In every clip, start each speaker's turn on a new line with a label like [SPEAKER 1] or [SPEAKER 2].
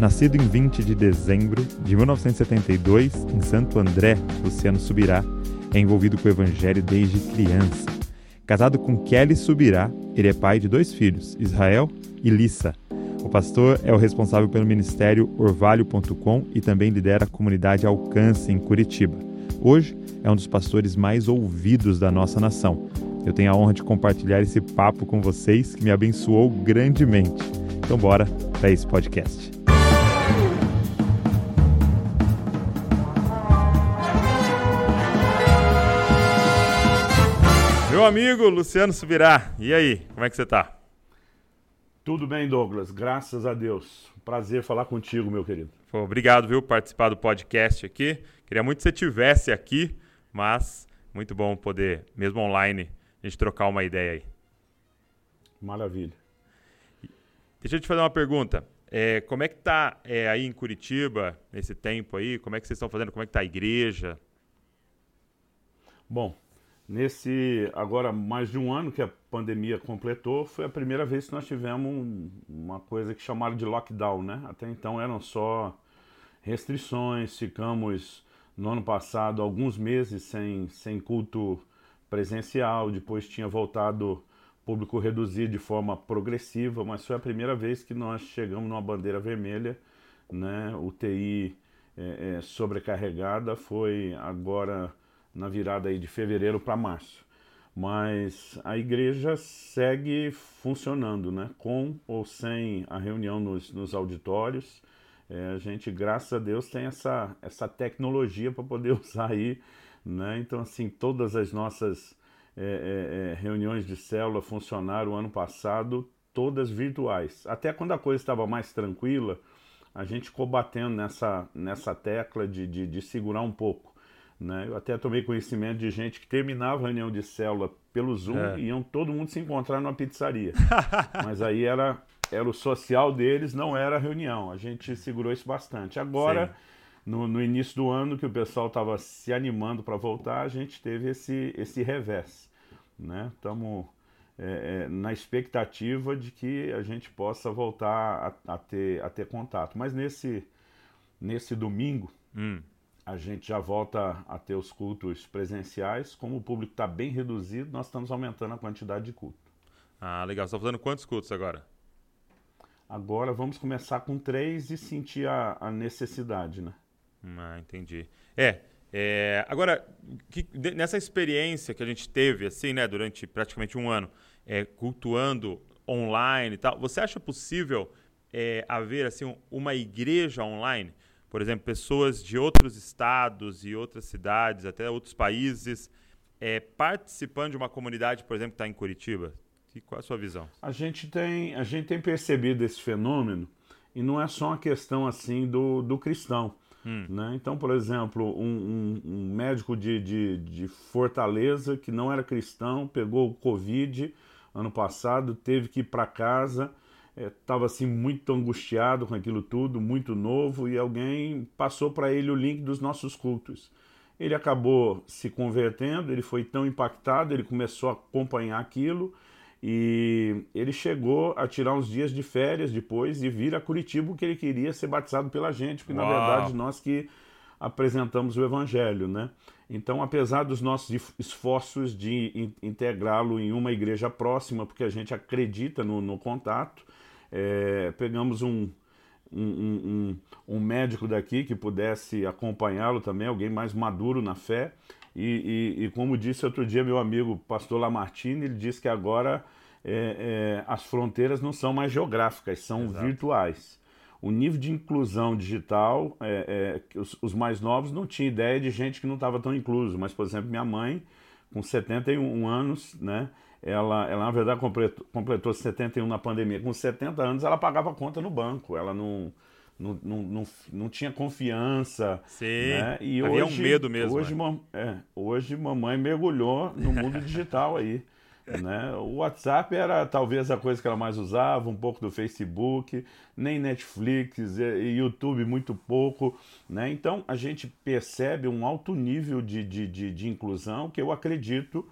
[SPEAKER 1] Nascido em 20 de dezembro de 1972 em Santo André, Luciano Subirá é envolvido com o evangelho desde criança. Casado com Kelly Subirá, ele é pai de dois filhos, Israel e Lissa. O pastor é o responsável pelo ministério orvalho.com e também lidera a comunidade Alcance em Curitiba. Hoje é um dos pastores mais ouvidos da nossa nação. Eu tenho a honra de compartilhar esse papo com vocês que me abençoou grandemente. Então bora para esse podcast. Meu amigo Luciano Subirá, e aí, como é que você está?
[SPEAKER 2] Tudo bem, Douglas, graças a Deus. Prazer falar contigo, meu querido.
[SPEAKER 1] Pô, obrigado, viu, por participar do podcast aqui. Queria muito que você tivesse aqui, mas muito bom poder, mesmo online, a gente trocar uma ideia aí.
[SPEAKER 2] Maravilha.
[SPEAKER 1] Deixa eu te fazer uma pergunta. É, como é que tá é, aí em Curitiba, nesse tempo aí? Como é que vocês estão fazendo? Como é que tá a igreja?
[SPEAKER 2] Bom, Nesse, agora, mais de um ano que a pandemia completou, foi a primeira vez que nós tivemos um, uma coisa que chamaram de lockdown, né? Até então eram só restrições, ficamos no ano passado alguns meses sem, sem culto presencial, depois tinha voltado público reduzido de forma progressiva, mas foi a primeira vez que nós chegamos numa bandeira vermelha, né? UTI é, é, sobrecarregada, foi agora na virada aí de fevereiro para março. Mas a igreja segue funcionando, né? Com ou sem a reunião nos, nos auditórios. É, a gente, graças a Deus, tem essa, essa tecnologia para poder usar aí, né? Então, assim, todas as nossas é, é, é, reuniões de célula funcionaram ano passado, todas virtuais. Até quando a coisa estava mais tranquila, a gente ficou batendo nessa, nessa tecla de, de, de segurar um pouco né? Eu até tomei conhecimento de gente que terminava a reunião de célula pelo Zoom é. e iam todo mundo se encontrar numa pizzaria. Mas aí era, era o social deles, não era a reunião. A gente segurou isso bastante. Agora, no, no, início do ano, que o pessoal estava se animando para voltar, a gente teve esse, esse revés. Estamos né? é, é, na expectativa de que a gente possa voltar a, a, ter, a ter contato. Mas nesse, nesse domingo. Hum a gente já volta a ter os cultos presenciais. Como o público está bem reduzido, nós estamos aumentando a quantidade de culto.
[SPEAKER 1] Ah, legal. Você está fazendo quantos cultos agora?
[SPEAKER 2] Agora vamos começar com três e sentir a, a necessidade, né?
[SPEAKER 1] Ah, entendi. É, é agora, que, nessa experiência que a gente teve, assim, né, durante praticamente um ano, é, cultuando online e tal, você acha possível é, haver, assim, uma igreja online? Por exemplo, pessoas de outros estados e outras cidades, até outros países, é, participando de uma comunidade, por exemplo, que está em Curitiba? E qual é a sua visão?
[SPEAKER 2] A gente tem, a gente tem percebido esse fenômeno e não é só uma questão assim do, do cristão. Hum. Né? Então, por exemplo, um, um, um médico de, de, de, Fortaleza que não era cristão pegou o Covid ano passado, teve que ir para casa estava é, assim muito angustiado com aquilo tudo, muito novo, e alguém passou para ele o link dos nossos cultos. Ele acabou se convertendo, ele foi tão impactado, ele começou a acompanhar aquilo e ele chegou a tirar uns dias de férias depois e vir a Curitiba porque ele queria ser batizado pela gente, porque Uau. na verdade nós que apresentamos o evangelho, né? Então, apesar dos nossos esforços de integrá-lo em uma igreja próxima, porque a gente acredita no, no contato, é, pegamos um, um, um, um, médico daqui que pudesse acompanhá-lo também, alguém mais maduro na fé. E, e, e, como disse outro dia meu amigo pastor Lamartine, ele disse que agora é, é, as fronteiras não são mais geográficas, são Exato. virtuais. O nível de inclusão digital, é, é os, os, mais novos não tinham ideia de gente que não estava tão incluso, mas, por exemplo, minha mãe, com 71 anos, né, ela, ela na verdade completou, completou 71 na pandemia. Com 70 anos ela pagava conta no banco. Ela não, não, não, não, não tinha confiança.
[SPEAKER 1] Sim. Né? E Havia hoje, um medo mesmo.
[SPEAKER 2] Hoje,
[SPEAKER 1] né?
[SPEAKER 2] é, hoje mamãe mergulhou no mundo digital aí. Né? O WhatsApp era talvez a coisa que ela mais usava, um pouco do Facebook, nem Netflix, e YouTube muito pouco. Né? Então a gente percebe um alto nível de, de, de, de inclusão que eu acredito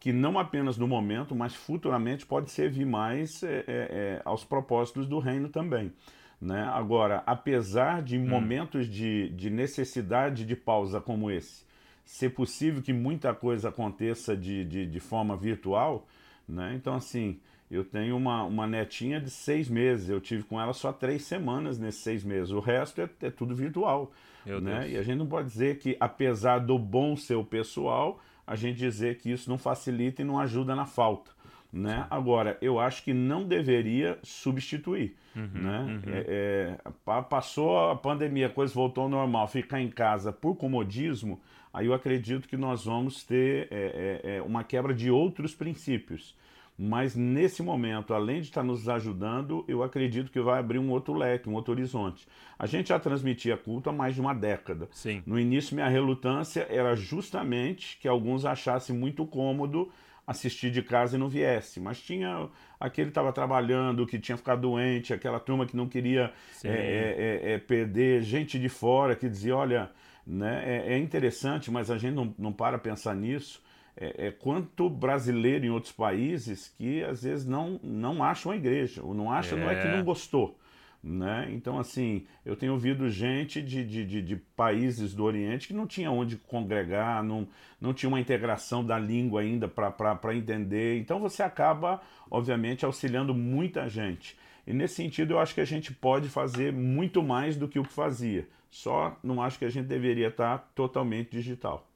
[SPEAKER 2] que não apenas no momento, mas futuramente pode servir mais é, é, é, aos propósitos do reino também. Né? Agora, apesar de hum. momentos de, de necessidade de pausa como esse, ser possível que muita coisa aconteça de, de, de forma virtual, né? então assim, eu tenho uma, uma netinha de seis meses, eu tive com ela só três semanas nesses seis meses, o resto é, é tudo virtual. né? E a gente não pode dizer que, apesar do bom ser pessoal, a gente dizer que isso não facilita e não ajuda na falta. Né? Agora, eu acho que não deveria substituir. Uhum, né? Uhum. É, é, passou a pandemia, a coisa voltou ao normal, ficar em casa por comodismo, aí eu acredito que nós vamos ter é, é, é uma quebra de outros princípios. Mas nesse momento, além de estar nos ajudando, eu acredito que vai abrir um outro leque, um outro horizonte. A gente já transmitia culto há mais de uma década.
[SPEAKER 1] Sim.
[SPEAKER 2] No início, minha relutância era justamente que alguns achassem muito cômodo assistir de casa e não viesse. Mas tinha aquele que estava trabalhando, que tinha ficado doente, aquela turma que não queria é, é, é, perder, gente de fora que dizia, olha, né, é, é interessante, mas a gente não, não para pensar nisso é, é, quanto brasileiro em outros países que às vezes não, não acham a igreja, ou não acha, é. não é que não gostou. Né? Então, assim, eu tenho ouvido gente de, de, de, de, países do Oriente que não tinha onde congregar, não, não tinha uma integração da língua ainda para entender. Então, você acaba, obviamente, auxiliando muita gente. E nesse sentido, eu acho que a gente pode fazer muito mais do que o que fazia. Só não acho que a gente deveria estar totalmente digital.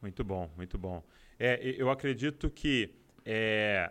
[SPEAKER 1] Muito bom, muito bom. É, eu acredito que é,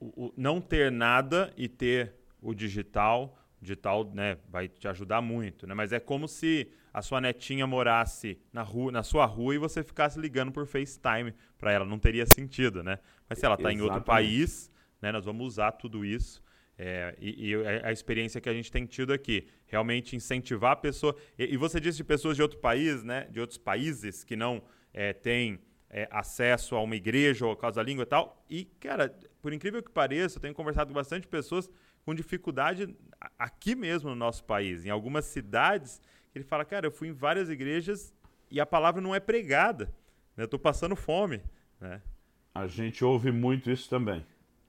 [SPEAKER 1] o, o não ter nada e ter o digital, o digital né, vai te ajudar muito, né? Mas é como se a sua netinha morasse na, rua, na sua rua e você ficasse ligando por FaceTime para ela. Não teria sentido, né? Mas se ela está em outro país, né, nós vamos usar tudo isso. É, e, e, a experiência que a gente tem tido aqui, realmente incentivar a pessoa. E, e você disse de pessoas de outro país, né, de outros países que não é, têm é, acesso a uma igreja ou a causa da língua e tal. E, cara, por incrível que pareça, eu tenho conversado com bastante pessoas com dificuldade aqui mesmo no nosso país. Em algumas cidades, ele fala, cara, eu fui em várias igrejas e a palavra não é pregada. Né? Eu estou passando fome. Né?
[SPEAKER 2] A gente ouve muito isso também.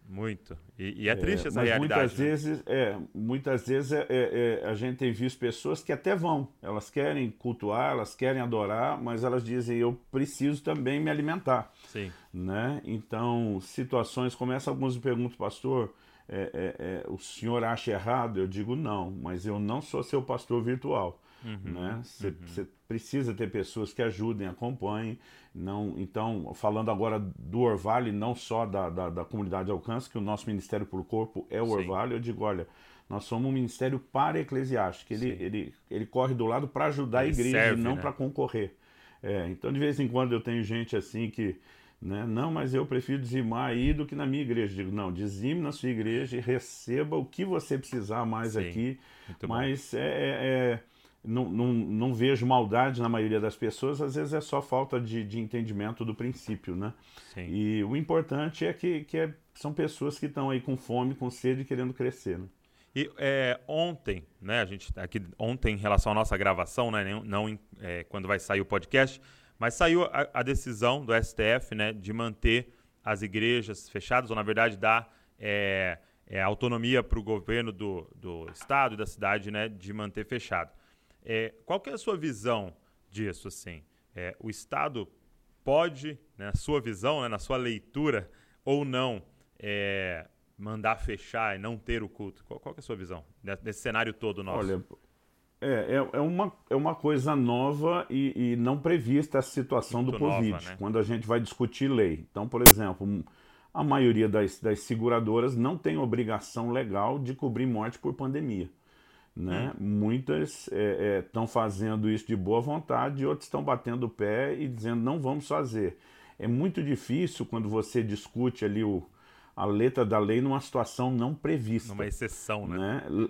[SPEAKER 1] Muito. E, e é triste é, essa mas realidade.
[SPEAKER 2] Muitas né? vezes, é, muitas vezes é, é, é, a gente tem visto pessoas que até vão. Elas querem cultuar, elas querem adorar, mas elas dizem, eu preciso também me alimentar.
[SPEAKER 1] Sim.
[SPEAKER 2] Né? Então, situações como essa, alguns me perguntam, pastor, é, o senhor acha errado? Eu digo, não, mas eu não sou seu pastor virtual. Uhum, né? Você uhum. precisa ter pessoas que ajudem, acompanhem. Não, então, falando agora do Orvalho, não só da, da, da comunidade de alcance, que o nosso Ministério por Corpo é o Sim. Orvalho, eu digo, olha, nós somos um ministério para eclesiástico. Ele, ele, ele corre do lado para ajudar ele a igreja serve, e não né? para concorrer. É, então, de vez em quando, eu tenho gente assim que. Né, não, mas eu prefiro dizimar aí do que na minha igreja. Digo, não, dizime na sua igreja e receba o que você precisar mais Sim, aqui. Mas é, é, é não, não, não, vejo maldade na maioria das pessoas, às vezes é só falta de, de entendimento do princípio, né?
[SPEAKER 1] Sim.
[SPEAKER 2] E o importante é que, que é, são pessoas que estão aí com fome, com sede, querendo crescer, né?
[SPEAKER 1] E é, ontem, né, a gente tá aqui ontem em relação à nossa gravação, né, não é, quando vai sair o podcast, mas saiu a, a, decisão do STF, né, de manter as igrejas fechadas, ou na verdade dar é, é autonomia para o governo do, do estado e da cidade, né, de manter fechado. É, qual que é a sua visão disso? Assim? É, o Estado pode, né, na sua visão, né, na sua leitura, ou não, é, mandar fechar e não ter o culto? Qual, qual é a sua visão desse cenário todo nosso?
[SPEAKER 2] Olha, é, é, é, uma, é uma coisa nova e, e não prevista a situação Muito do Covid, nova, né? quando a gente vai discutir lei. Então, por exemplo, a maioria das, das seguradoras não tem obrigação legal de cobrir morte por pandemia. Né? Hum. Muitas estão é, é, fazendo isso de boa vontade, e outras estão batendo o pé e dizendo não vamos fazer. É muito difícil quando você discute ali o, a letra da lei numa situação não prevista.
[SPEAKER 1] Numa exceção, né?
[SPEAKER 2] né?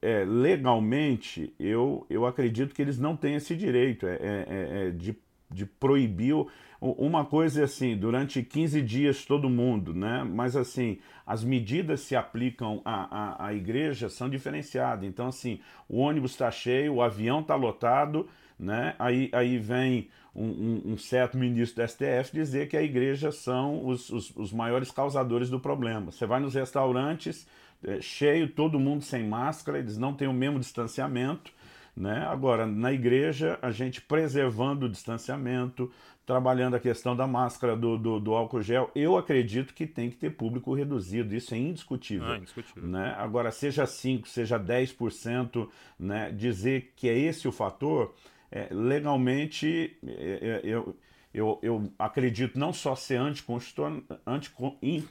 [SPEAKER 2] É, legalmente, eu, eu acredito que eles não têm esse direito é, é, é, é de de proibir. Uma coisa é assim, durante 15 dias todo mundo, né? Mas assim, as medidas se aplicam à, à, à igreja são diferenciadas. Então, assim, o ônibus está cheio, o avião está lotado, né? Aí, aí vem um, um, um, certo ministro do STF dizer que a igreja são os, os, os maiores causadores do problema. Você vai nos restaurantes, é, cheio, todo mundo sem máscara, eles não têm o mesmo distanciamento. Né? Agora, na igreja, a gente preservando o distanciamento, trabalhando a questão da máscara, do, do, do, álcool gel, eu acredito que tem que ter público reduzido, isso é indiscutível. Ah, indiscutível. Né? Agora, seja 5%, seja 10%, né? dizer que é esse o fator, é, legalmente, é, é eu, eu, eu acredito não só ser anticonstitucional, anticon, in,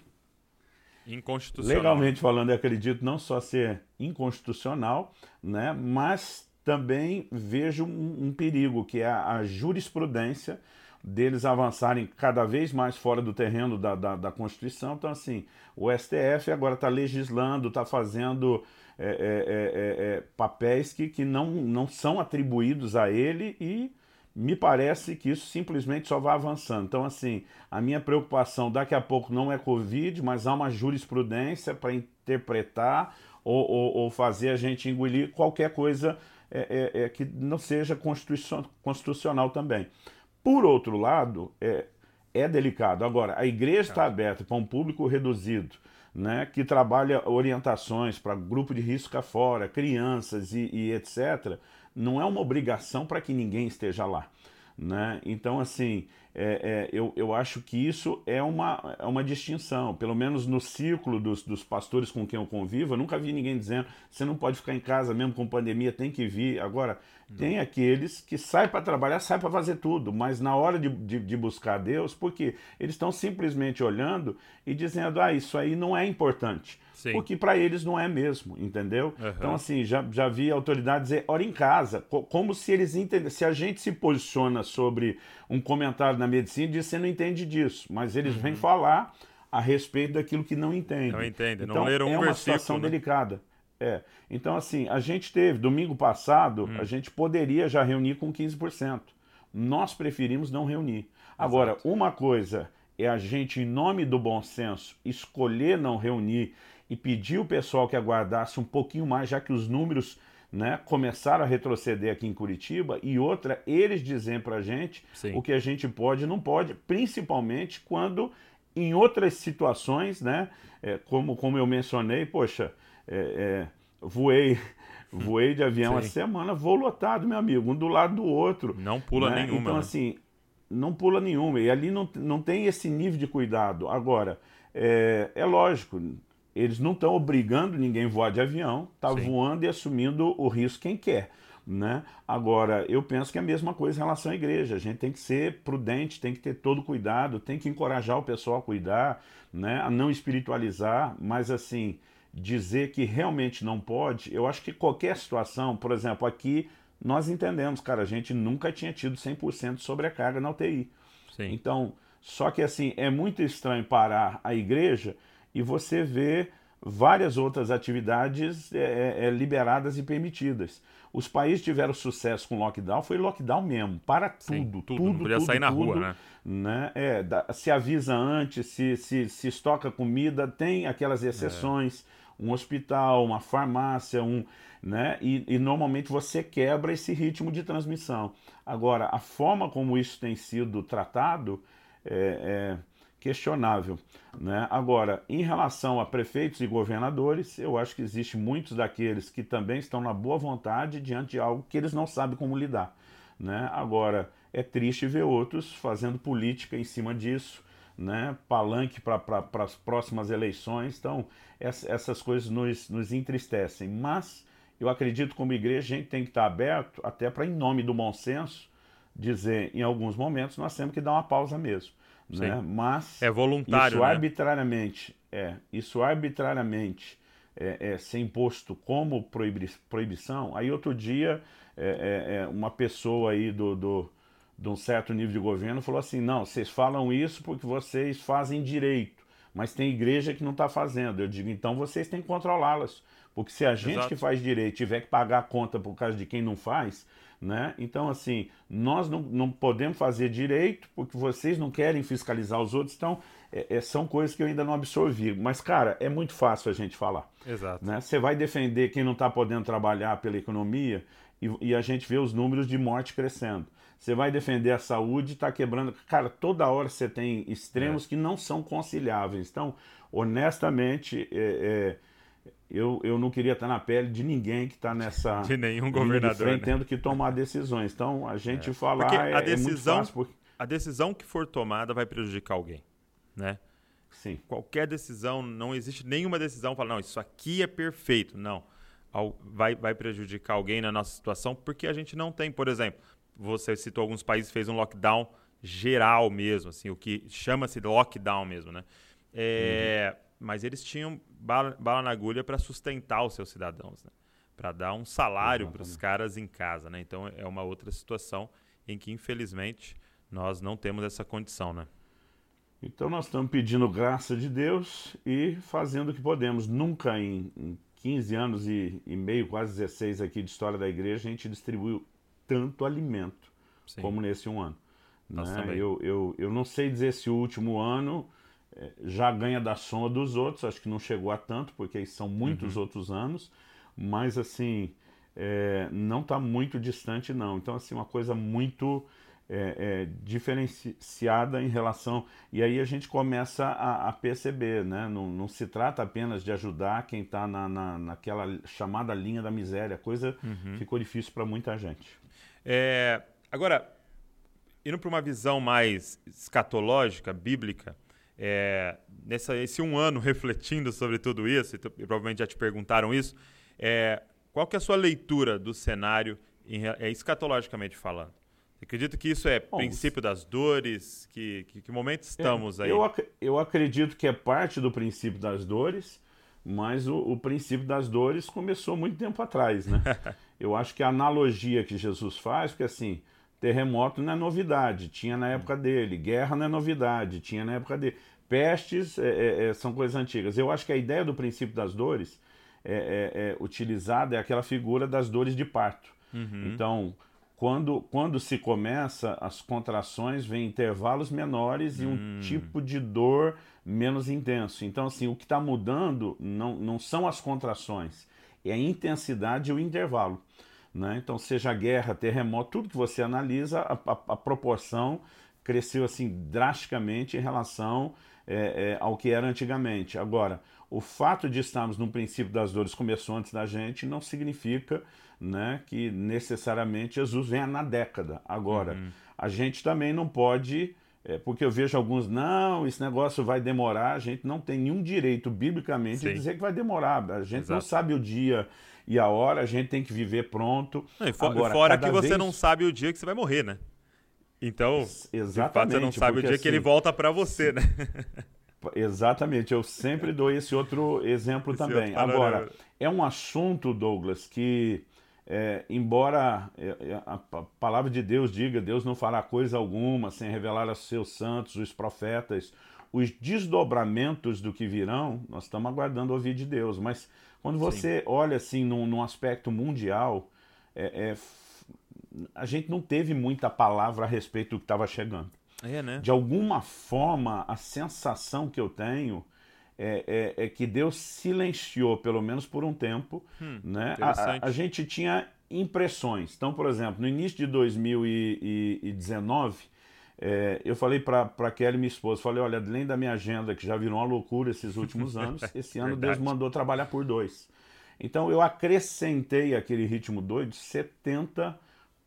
[SPEAKER 1] inconstitucional.
[SPEAKER 2] Legalmente falando, eu acredito não só ser inconstitucional, né? mas também vejo um, um perigo, que é a, a, jurisprudência deles avançarem cada vez mais fora do terreno da, da, da Constituição. Então, assim, o STF agora está legislando, está fazendo é é, é, é, é, papéis que, que não, não são atribuídos a ele e me parece que isso simplesmente só vai avançando. Então, assim, a minha preocupação daqui a pouco não é Covid, mas há uma jurisprudência para interpretar ou, ou, ou fazer a gente engolir qualquer coisa é, é, é, que não seja constitucional também. Por outro lado, é, é delicado. Agora, a igreja está aberta para um público reduzido, né, que trabalha orientações para grupo de risco afora, crianças e, e etc., não é uma obrigação para que ninguém esteja lá. Né? Então, assim, é, é, eu, eu acho que isso é uma, é uma distinção. Pelo menos no círculo dos, dos pastores com quem eu convivo, eu nunca vi ninguém dizendo você não pode ficar em casa mesmo com pandemia, tem que vir. Agora. Tem aqueles que saem para trabalhar, saem para fazer tudo, mas na hora de, de, de buscar Deus, porque eles estão simplesmente olhando e dizendo: ah, isso aí não é importante. Sim. Porque para eles não é mesmo, entendeu? Uhum. Então, assim, já, já vi autoridades dizer, ora em casa, como se eles entendem. Se a gente se posiciona sobre um comentário na medicina, diz você não entende disso, mas eles uhum. vêm falar a respeito daquilo que não entendem.
[SPEAKER 1] Não entende,
[SPEAKER 2] então,
[SPEAKER 1] não leram um
[SPEAKER 2] É uma situação né? delicada. É. Então, assim, a gente teve, domingo passado, hum. a gente poderia já reunir com 15%. Nós preferimos não reunir. Agora, Exato. uma coisa é a gente, em nome do bom senso, escolher não reunir e pedir o pessoal que aguardasse um pouquinho mais, já que os números né, começaram a retroceder aqui em Curitiba, e outra, eles dizem para a gente Sim. o que a gente pode e não pode, principalmente quando em outras situações, né, é, como, como eu mencionei, poxa, é, é, voei voei de avião a semana, voo lotado, meu amigo, um do lado do outro.
[SPEAKER 1] Não pula né? nenhuma.
[SPEAKER 2] Então,
[SPEAKER 1] né?
[SPEAKER 2] assim, não pula nenhuma. E ali não, não tem esse nível de cuidado. Agora, é, é lógico, eles não estão obrigando ninguém a voar de avião, está voando e assumindo o risco quem quer. Né? Agora, eu penso que é a mesma coisa em relação à igreja. A gente tem que ser prudente, tem que ter todo cuidado, tem que encorajar o pessoal a cuidar, né? a não espiritualizar, mas assim, dizer que realmente não pode, eu acho que qualquer situação, por exemplo, aqui nós entendemos, cara, a gente nunca tinha tido 100% de sobrecarga na UTI. Sim. Então, só que assim, é muito estranho parar a igreja e você vê várias outras atividades é, é, é, liberadas e permitidas. Os países tiveram sucesso com lockdown, foi lockdown mesmo, para tudo, Sim, tudo, tudo, não
[SPEAKER 1] podia
[SPEAKER 2] tudo,
[SPEAKER 1] sair na
[SPEAKER 2] tudo,
[SPEAKER 1] rua, né?
[SPEAKER 2] né? É, da, se avisa antes, se, se, se estoca comida, tem aquelas exceções, é. Um hospital, uma farmácia, um, né? E, e normalmente você quebra esse ritmo de transmissão. Agora, a forma como isso tem sido tratado é, é questionável. Né? Agora, em relação a prefeitos e governadores, eu acho que existe muitos daqueles que também estão na boa vontade diante de algo que eles não sabem como lidar. Né? Agora, é triste ver outros fazendo política em cima disso, né? palanque para pra, as próximas eleições. Então, essa, essas coisas nos, nos entristecem. Mas eu acredito como igreja a gente tem que estar aberto até para, em nome do bom senso, dizer em alguns momentos nós temos que dar uma pausa mesmo né? Mas
[SPEAKER 1] é voluntário,
[SPEAKER 2] isso
[SPEAKER 1] né?
[SPEAKER 2] arbitrariamente, é, isso arbitrariamente é, é, ser imposto como proibi proibição. Aí outro dia é, é, é, uma pessoa aí do, do de um certo nível de governo falou assim, não, vocês falam isso porque vocês fazem direito, mas tem igreja que não está fazendo. Eu digo, então vocês têm que controlá-las, Porque se a gente Exato. que faz direito tiver que pagar a conta por causa de quem não faz, né? Então, assim, nós não, não podemos fazer direito porque vocês não querem fiscalizar os outros. Então, é, é, são coisas que eu ainda não absorvi. Mas, cara, é muito fácil a gente falar.
[SPEAKER 1] Exato.
[SPEAKER 2] Né? Você vai defender quem não está podendo trabalhar pela economia e, e, a gente vê os números de morte crescendo. Você vai defender a saúde, está quebrando. Cara, toda hora você tem extremos é. que não são conciliáveis. Então, honestamente, é, é eu, eu não queria estar na pele de ninguém que está nessa.
[SPEAKER 1] De nenhum governador.
[SPEAKER 2] Né? Tendo que tomar decisões. Então, a gente é. falar porque a decisão, é, muito fácil. Porque...
[SPEAKER 1] A decisão que for tomada vai prejudicar alguém. Né?
[SPEAKER 2] Sim.
[SPEAKER 1] Qualquer decisão, não existe nenhuma decisão que fala, não, isso aqui é perfeito. Não. Vai, vai prejudicar alguém na nossa situação, porque a gente não tem, por exemplo, você citou alguns países fez um lockdown geral mesmo, assim, o que chama-se lockdown mesmo, né? É, uhum mas eles tinham bala, bala na agulha para sustentar os seus cidadãos, né? para dar um salário para os caras em casa. Né? Então é uma outra situação em que, infelizmente, nós não temos essa condição. Né?
[SPEAKER 2] Então nós estamos pedindo graça de Deus e fazendo o que podemos. Nunca em, em 15 anos e, e, meio, quase 16 aqui de história da igreja, a gente distribuiu tanto alimento Sim. como nesse um ano. Né? Eu, eu, eu não sei dizer se o último ano é, já ganha da soma dos outros, acho que não chegou a tanto, porque são muitos uhum. outros anos, mas assim, é, não está muito distante não. Então, assim, uma coisa muito é, é, diferenciada em relação... E aí a gente começa a, a perceber, né? Não, não, se trata apenas de ajudar quem está na, na, naquela chamada linha da miséria, a coisa uhum. ficou difícil para muita gente.
[SPEAKER 1] É, agora, indo para uma visão mais escatológica, bíblica, é, nessa, esse um ano refletindo sobre tudo isso, e, tu, e provavelmente já te perguntaram isso, é, qual que é a sua leitura do cenário em, é, escatologicamente falando? Você acredita que isso é Bom, princípio das dores? Que, que, que momento estamos
[SPEAKER 2] é,
[SPEAKER 1] aí?
[SPEAKER 2] Eu, ac eu acredito que é parte do princípio das dores, mas o, o, princípio das dores começou muito tempo atrás, né? eu acho que a analogia que Jesus faz, porque assim, Terremoto não é novidade, tinha na época dele. Guerra não é novidade, tinha na época dele. Pestes é, é, é são coisas antigas. Eu acho que a ideia do princípio das dores é, é, é utilizada é aquela figura das dores de parto. Uhum. Então, quando, quando se começa, as contrações vêm intervalos menores e um hum. tipo de dor menos intenso. Então, assim, o que está mudando não, não são as contrações, é a intensidade e o intervalo. Né? Então, seja guerra, terremoto, tudo que você analisa, a, a, a proporção cresceu assim drasticamente em relação é, é, ao que era antigamente. Agora, o fato de estarmos no princípio das dores começou antes da gente não significa né, que necessariamente Jesus venha na década. Agora, uhum. a gente também não pode, é, porque eu vejo alguns, não, esse negócio vai demorar, a gente não tem nenhum direito biblicamente Sim. de dizer que vai demorar. A gente Exato. não sabe o dia e a hora, a gente tem que viver pronto.
[SPEAKER 1] Não, for, Agora, fora que você vez... não sabe o dia que você vai morrer, né? Então, Exatamente, fato, você não sabe o dia assim, que ele assim, volta para você, né?
[SPEAKER 2] Exatamente, eu sempre dou esse outro exemplo esse também. Outro Agora, é um assunto, Douglas, que, é, embora é, é, a palavra de Deus diga, Deus não fará coisa alguma sem revelar aos seus santos, os profetas, os desdobramentos do que virão, nós estamos aguardando ouvir de Deus. Mas quando você Sim. olha assim num, num aspecto mundial, é, é, a gente não teve muita palavra a respeito do que estava chegando.
[SPEAKER 1] É, né?
[SPEAKER 2] De alguma forma, a sensação que eu tenho é, é, é, que Deus silenciou, pelo menos por um tempo. Hum, né? A, a, gente tinha impressões. Então, por exemplo, no início de 2019, é, eu falei para Kelly, minha esposa, falei, olha, além da minha agenda, que já virou uma loucura esses últimos anos, esse ano Deus mandou trabalhar por dois. Então eu acrescentei aquele ritmo doido 70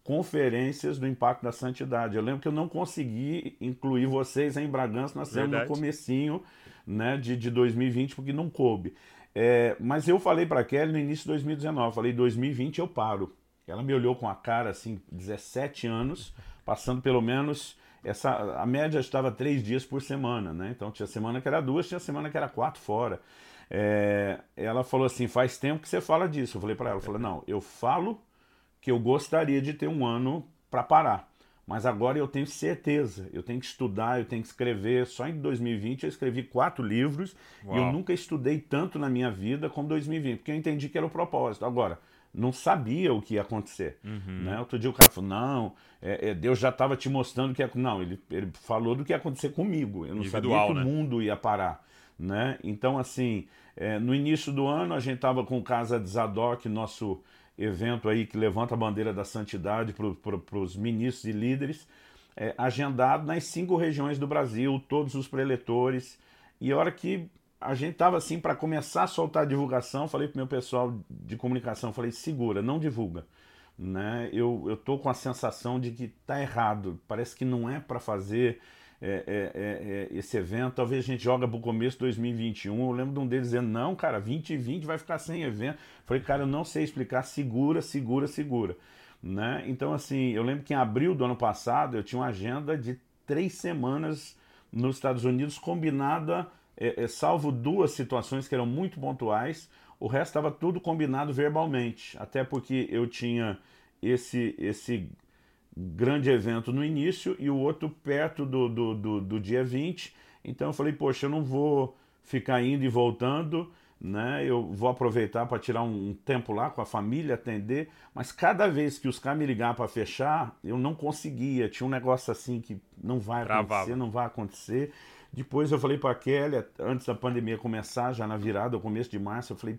[SPEAKER 2] conferências do impacto da santidade. Eu lembro que eu não consegui incluir vocês em Bragança, nós estamos no comecinho né, de, de 2020, porque não coube. É, mas eu falei para Kelly no início de 2019, falei, 2020 eu paro. Ela me olhou com a cara assim, 17 anos, passando pelo menos essa, a média estava três dias por semana, né? Então tinha semana que era duas, tinha semana que era quatro fora. É, ela falou assim: faz tempo que você fala disso. Eu falei para ela: falei, não, eu falo que eu gostaria de ter um ano para parar, Mas agora eu tenho certeza, eu tenho que estudar, eu tenho que escrever. Só em 2020 eu escrevi quatro livros Uau. e eu nunca estudei tanto na minha vida como 2020, porque eu entendi que era o propósito. Agora, não sabia o que ia acontecer. Uhum. Né? Outro dia o cara falou, não, é, é, Deus já estava te mostrando que ia... Não, ele, ele falou do que ia acontecer comigo. Eu não Individual, sabia que né? o mundo ia parar. Né? Então, assim, é, no início do ano a gente estava com o Casa de Zadok, nosso evento aí que levanta a bandeira da santidade para os ministros e líderes, é, agendado nas cinco regiões do Brasil, todos os preletores. E a hora que a gente estava assim para começar a soltar a divulgação, falei para o meu pessoal de comunicação, falei, segura, não divulga. Né? Eu, eu tô com a sensação de que tá errado, parece que não é para fazer é, é, é, é, esse evento. Talvez a gente joga para o começo de 2021. Eu lembro de um deles dizendo: não, cara, 2020 vai ficar sem evento. Falei, cara, eu não sei explicar. Segura, segura, segura. Né? Então, assim, eu lembro que em abril do ano passado eu tinha uma agenda de três semanas nos Estados Unidos combinada, é, é, salvo duas situações que eram muito pontuais. O resto estava tudo combinado verbalmente, até porque eu tinha esse, esse grande evento no início e o outro perto do, do, do, do dia 20. Então eu falei, poxa, eu não vou ficar indo e voltando, né? Eu vou aproveitar para tirar um tempo lá com a família, atender. Mas cada vez que os caras me ligavam para fechar, eu não conseguia. Tinha um negócio assim que não vai Travava. acontecer, não vai acontecer. Depois eu falei para a Kelly, antes da pandemia começar, já na virada, no começo de março, eu falei,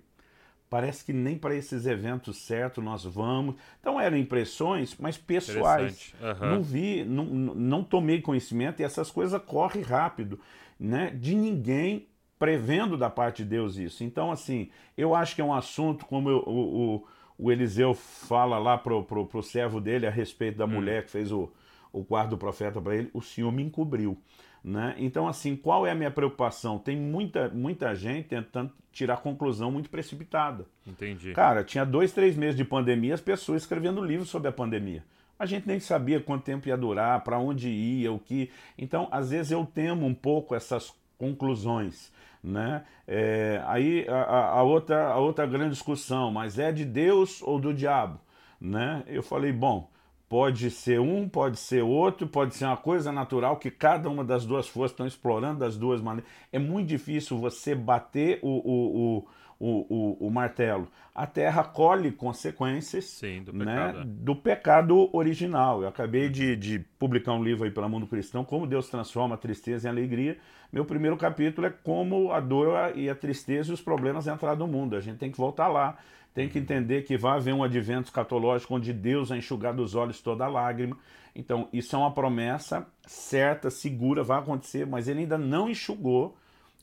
[SPEAKER 2] Parece que nem para esses eventos certos nós vamos. Então eram impressões, mas pessoais. Uhum. Não vi, não, não tomei conhecimento e essas coisas correm rápido, né? De ninguém prevendo da parte de Deus isso. Então, assim, eu acho que é um assunto, como eu, o, o, o, Eliseu fala lá pro, pro, pro servo dele a respeito da hum. mulher que fez o, o quarto do profeta para ele, o Senhor me encobriu. Né? Então, assim, qual é a minha preocupação? Tem muita, muita gente tentando tirar conclusão muito precipitada.
[SPEAKER 1] Entendi.
[SPEAKER 2] Cara, tinha dois, três meses de pandemia, as pessoas escrevendo livros sobre a pandemia. A gente nem sabia quanto tempo ia durar, para onde ia, o que. Então, às vezes eu temo um pouco essas conclusões. Né? É, aí a, a, outra, a outra grande discussão, mas é de Deus ou do diabo? Né? Eu falei, bom, Pode ser um, pode ser outro, pode ser uma coisa natural que cada uma das duas forças estão explorando das duas maneiras. É muito difícil você bater o, o, o o, o, o, martelo. A terra colhe consequências
[SPEAKER 1] Sim, do,
[SPEAKER 2] né,
[SPEAKER 1] pecado. É.
[SPEAKER 2] do pecado original. Eu acabei de, de, publicar um livro aí pela Mundo Cristão, Como Deus Transforma a Tristeza em Alegria. Meu primeiro capítulo é como a dor e a tristeza e os problemas entraram no mundo. A gente tem que voltar lá tem que entender que vai haver um advento escatológico onde Deus vai enxugar dos olhos toda lágrima. Então, isso é uma promessa certa, segura, vai acontecer, mas ele ainda não enxugou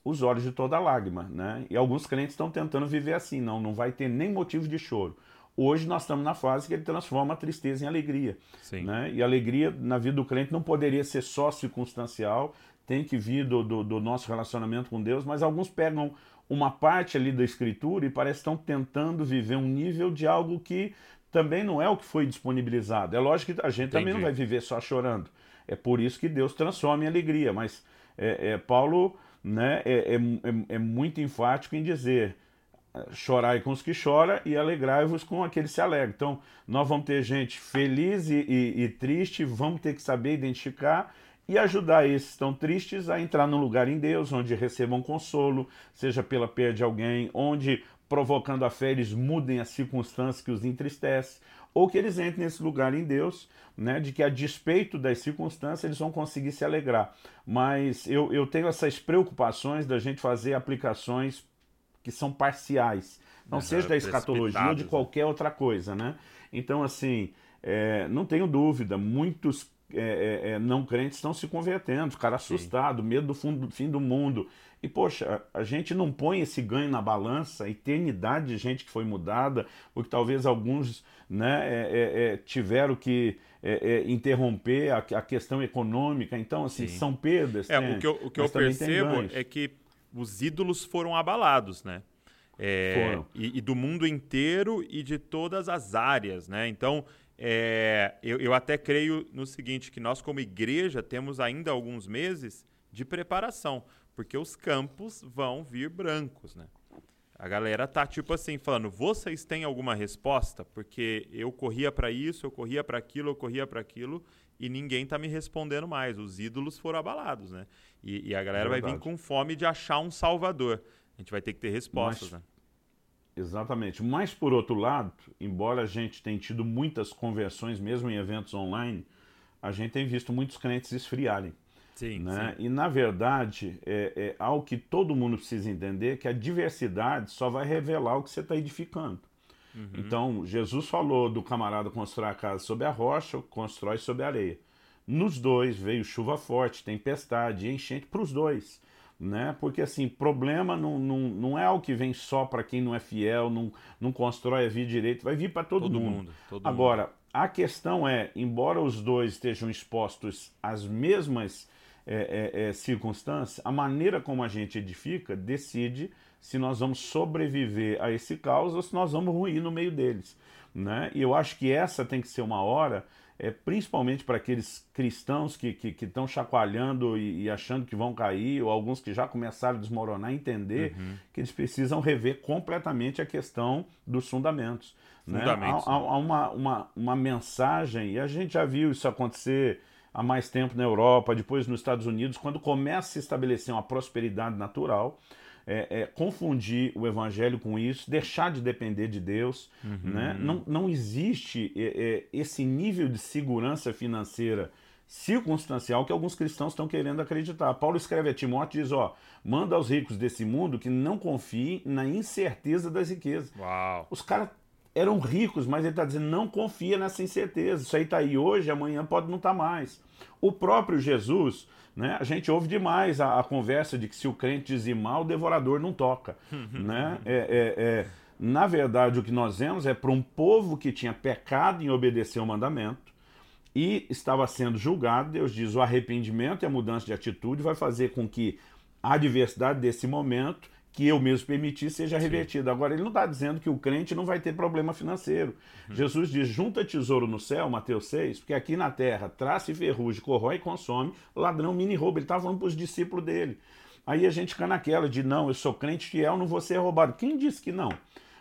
[SPEAKER 2] os olhos de toda lágrima, né? E alguns crentes estão tentando viver assim, não, não vai ter nem motivo de choro. Hoje nós estamos na fase que ele transforma a tristeza em alegria.
[SPEAKER 1] Sim.
[SPEAKER 2] Né? E a alegria na vida do crente não poderia ser só circunstancial, tem que vir do, do, do nosso relacionamento com Deus, mas alguns pegam uma parte ali da escritura e parece que estão tentando viver um nível de algo que também não é o que foi disponibilizado. É lógico que a gente Entendi. também não vai viver só chorando. É por isso que Deus transforma em alegria. Mas é, é Paulo né, é, é, é, é muito enfático em dizer chorai com os que choram e alegrai-vos com aqueles que se alegram. Então, nós vamos ter gente feliz e, e, e triste, vamos ter que saber identificar e ajudar esses estão tristes a entrar num lugar em Deus, onde recebam consolo, seja pela perda de alguém, onde, provocando a fé, eles mudem as circunstâncias que os entristecem, ou que eles entrem nesse lugar em Deus, né, de que a despeito das circunstâncias eles vão conseguir se alegrar. Mas eu, eu tenho essas preocupações da gente fazer aplicações que são parciais, não uhum, seja da escatologia ou de né? qualquer outra coisa, né? Então, assim, é, não tenho dúvida, muitos é, é, é, não crentes estão se convertendo, cara assustado, medo do, fundo, do fim do mundo. E, poxa, a, gente não põe esse ganho na balança, a eternidade de gente que foi mudada, porque talvez alguns né, é, é, é tiveram que interromper a, a, questão econômica. Então, assim, Sim. são perdas.
[SPEAKER 1] É, tem, o que eu, o que eu percebo é que os ídolos foram abalados, né? É, e, e, do mundo inteiro e de todas as áreas, né? Então, é, eu, eu até creio no seguinte, que nós como igreja temos ainda alguns meses de preparação, porque os campos vão vir brancos, né? A galera tá tipo assim falando: "Vocês têm alguma resposta? Porque eu corria para isso, eu corria para aquilo, eu corria para aquilo e ninguém tá me respondendo mais. Os ídolos foram abalados, né? E, e a galera é vai vir com fome de achar um salvador. A gente vai ter que ter respostas, Mas, né?
[SPEAKER 2] Exatamente. Mas por outro lado, embora a gente tenha tido muitas conversões mesmo em eventos online, a gente tem visto muitos crentes esfriarem. Sim, né? sim. E na verdade, é, é algo que todo mundo precisa entender que a diversidade só vai revelar o que você está edificando. Uhum. Então, Jesus falou do camarada constrói a casa sobre a rocha, constrói sobre a areia. Nos dois veio chuva forte, tempestade, enchente para os dois. Né? Porque assim, problema não, não, não é algo que vem só para quem não é fiel, não, não constrói a vida direito, vai vir para todo, todo, mundo. mundo todo Agora, mundo. a questão é, embora os dois estejam expostos às mesmas é, é, é, circunstâncias, a maneira como a gente edifica decide se nós vamos sobreviver a esse caos ou se nós vamos ruir no meio deles. Né? E eu acho que essa tem que ser uma hora, é, principalmente para aqueles cristãos que estão que, que chacoalhando e, e, achando que vão cair, ou alguns que já começaram a desmoronar, entender uhum. que eles precisam rever completamente a questão dos fundamentos. Né? fundamentos há, há, há uma, uma, uma mensagem, e a gente já viu isso acontecer há mais tempo na Europa, depois nos Estados Unidos, quando começa a se estabelecer uma prosperidade natural, é, é, confundir o evangelho com isso, deixar de depender de Deus. Uhum. Né? Não, não existe é, é, esse nível de segurança financeira circunstancial que alguns cristãos estão querendo acreditar. Paulo escreve a Timóteo e diz: ó, manda aos ricos desse mundo que não confiem na incerteza das riquezas.
[SPEAKER 1] Uau.
[SPEAKER 2] Os caras eram ricos, mas ele está dizendo: não confia nessa incerteza. Isso aí está aí hoje, amanhã pode não estar tá mais. O próprio Jesus né? A gente ouve demais a, a, conversa de que se o crente dizimar, o devorador não toca. né? É, é, é, na verdade, o que nós vemos é para um povo que tinha pecado em obedecer o mandamento e estava sendo julgado, Deus diz: o arrependimento e a mudança de atitude vai fazer com que a adversidade desse momento que eu mesmo permitir seja revertido. Sim. Agora, ele não está dizendo que o crente não vai ter problema financeiro. Uhum. Jesus diz: junta tesouro no céu, Mateus 6, porque aqui na terra traça e ferrugem, corrói e consome, ladrão mini rouba. Ele estava falando para os discípulos dele. Aí a gente fica naquela de: não, eu sou crente fiel, não vou ser roubado. Quem disse que não?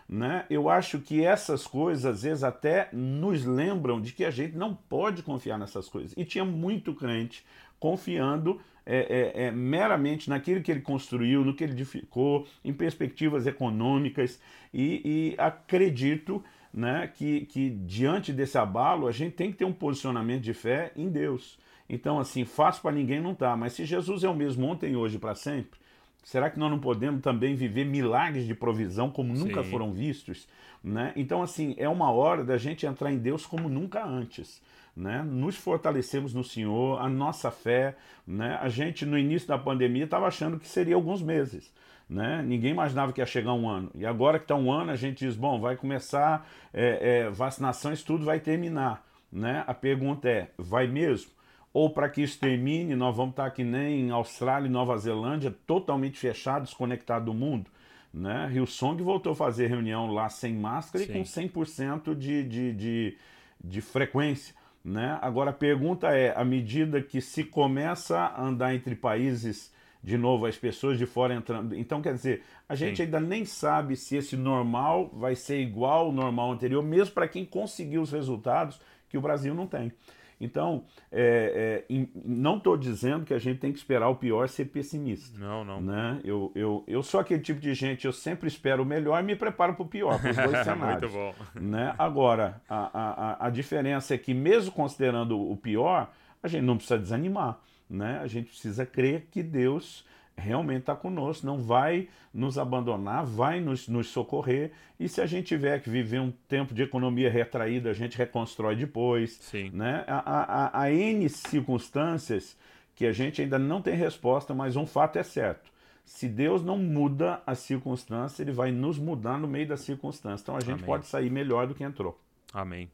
[SPEAKER 2] Né? Eu acho que essas coisas às vezes até nos lembram de que a gente não pode confiar nessas coisas. E tinha muito crente confiando é, é, é, meramente naquilo que ele construiu, no que ele edificou, em perspectivas econômicas, e, e acredito né, que, que diante desse abalo a gente tem que ter um posicionamento de fé em Deus. Então, assim, fácil para ninguém não tá, mas se Jesus é o mesmo ontem, hoje e para sempre, será que nós não podemos também viver milagres de provisão como nunca Sim. foram vistos? Né? Então, assim, é uma hora da gente entrar em Deus como nunca antes né? nos fortalecemos no Senhor, a nossa fé. Né? A gente, no início da pandemia, estava achando que seria alguns meses. Né? Ninguém imaginava que ia chegar um ano. E agora que está um ano, a gente diz: bom, vai começar é, é, vacinação, isso tudo vai terminar. Né? A pergunta é: vai mesmo? Ou para que isso termine, nós vamos estar tá que nem em Austrália e Nova Zelândia, totalmente fechados, desconectados do mundo? Né? Rio Song voltou a fazer reunião lá sem máscara Sim. e com 100% de, de, de, de frequência. Né? Agora a pergunta é: à medida que se começa a andar entre países de novo, as pessoas de fora entrando. Então, quer dizer, a gente Sim. ainda nem sabe se esse normal vai ser igual ao normal anterior, mesmo para quem conseguiu os resultados que o Brasil não tem. Então, é, é, não estou dizendo que a gente tem que esperar o pior ser pessimista.
[SPEAKER 1] Não, não.
[SPEAKER 2] Né? Eu, eu, eu sou aquele tipo de gente, eu sempre espero o melhor e me preparo para o pior, para os dois cenários.
[SPEAKER 1] Muito bom.
[SPEAKER 2] Né? Agora, a, a, a diferença é que, mesmo considerando o pior, a gente não precisa desanimar. Né? A gente precisa crer que Deus realmente está conosco, não vai nos abandonar, vai nos, nos, socorrer. E se a gente tiver que viver um tempo de economia retraída, a gente reconstrói depois.
[SPEAKER 1] Sim.
[SPEAKER 2] Né? Há, há, há N circunstâncias que a gente ainda não tem resposta, mas um fato é certo. Se Deus não muda a circunstância, ele vai nos mudar no meio da circunstância. Então a gente Amém. pode sair melhor do que entrou.
[SPEAKER 1] Amém.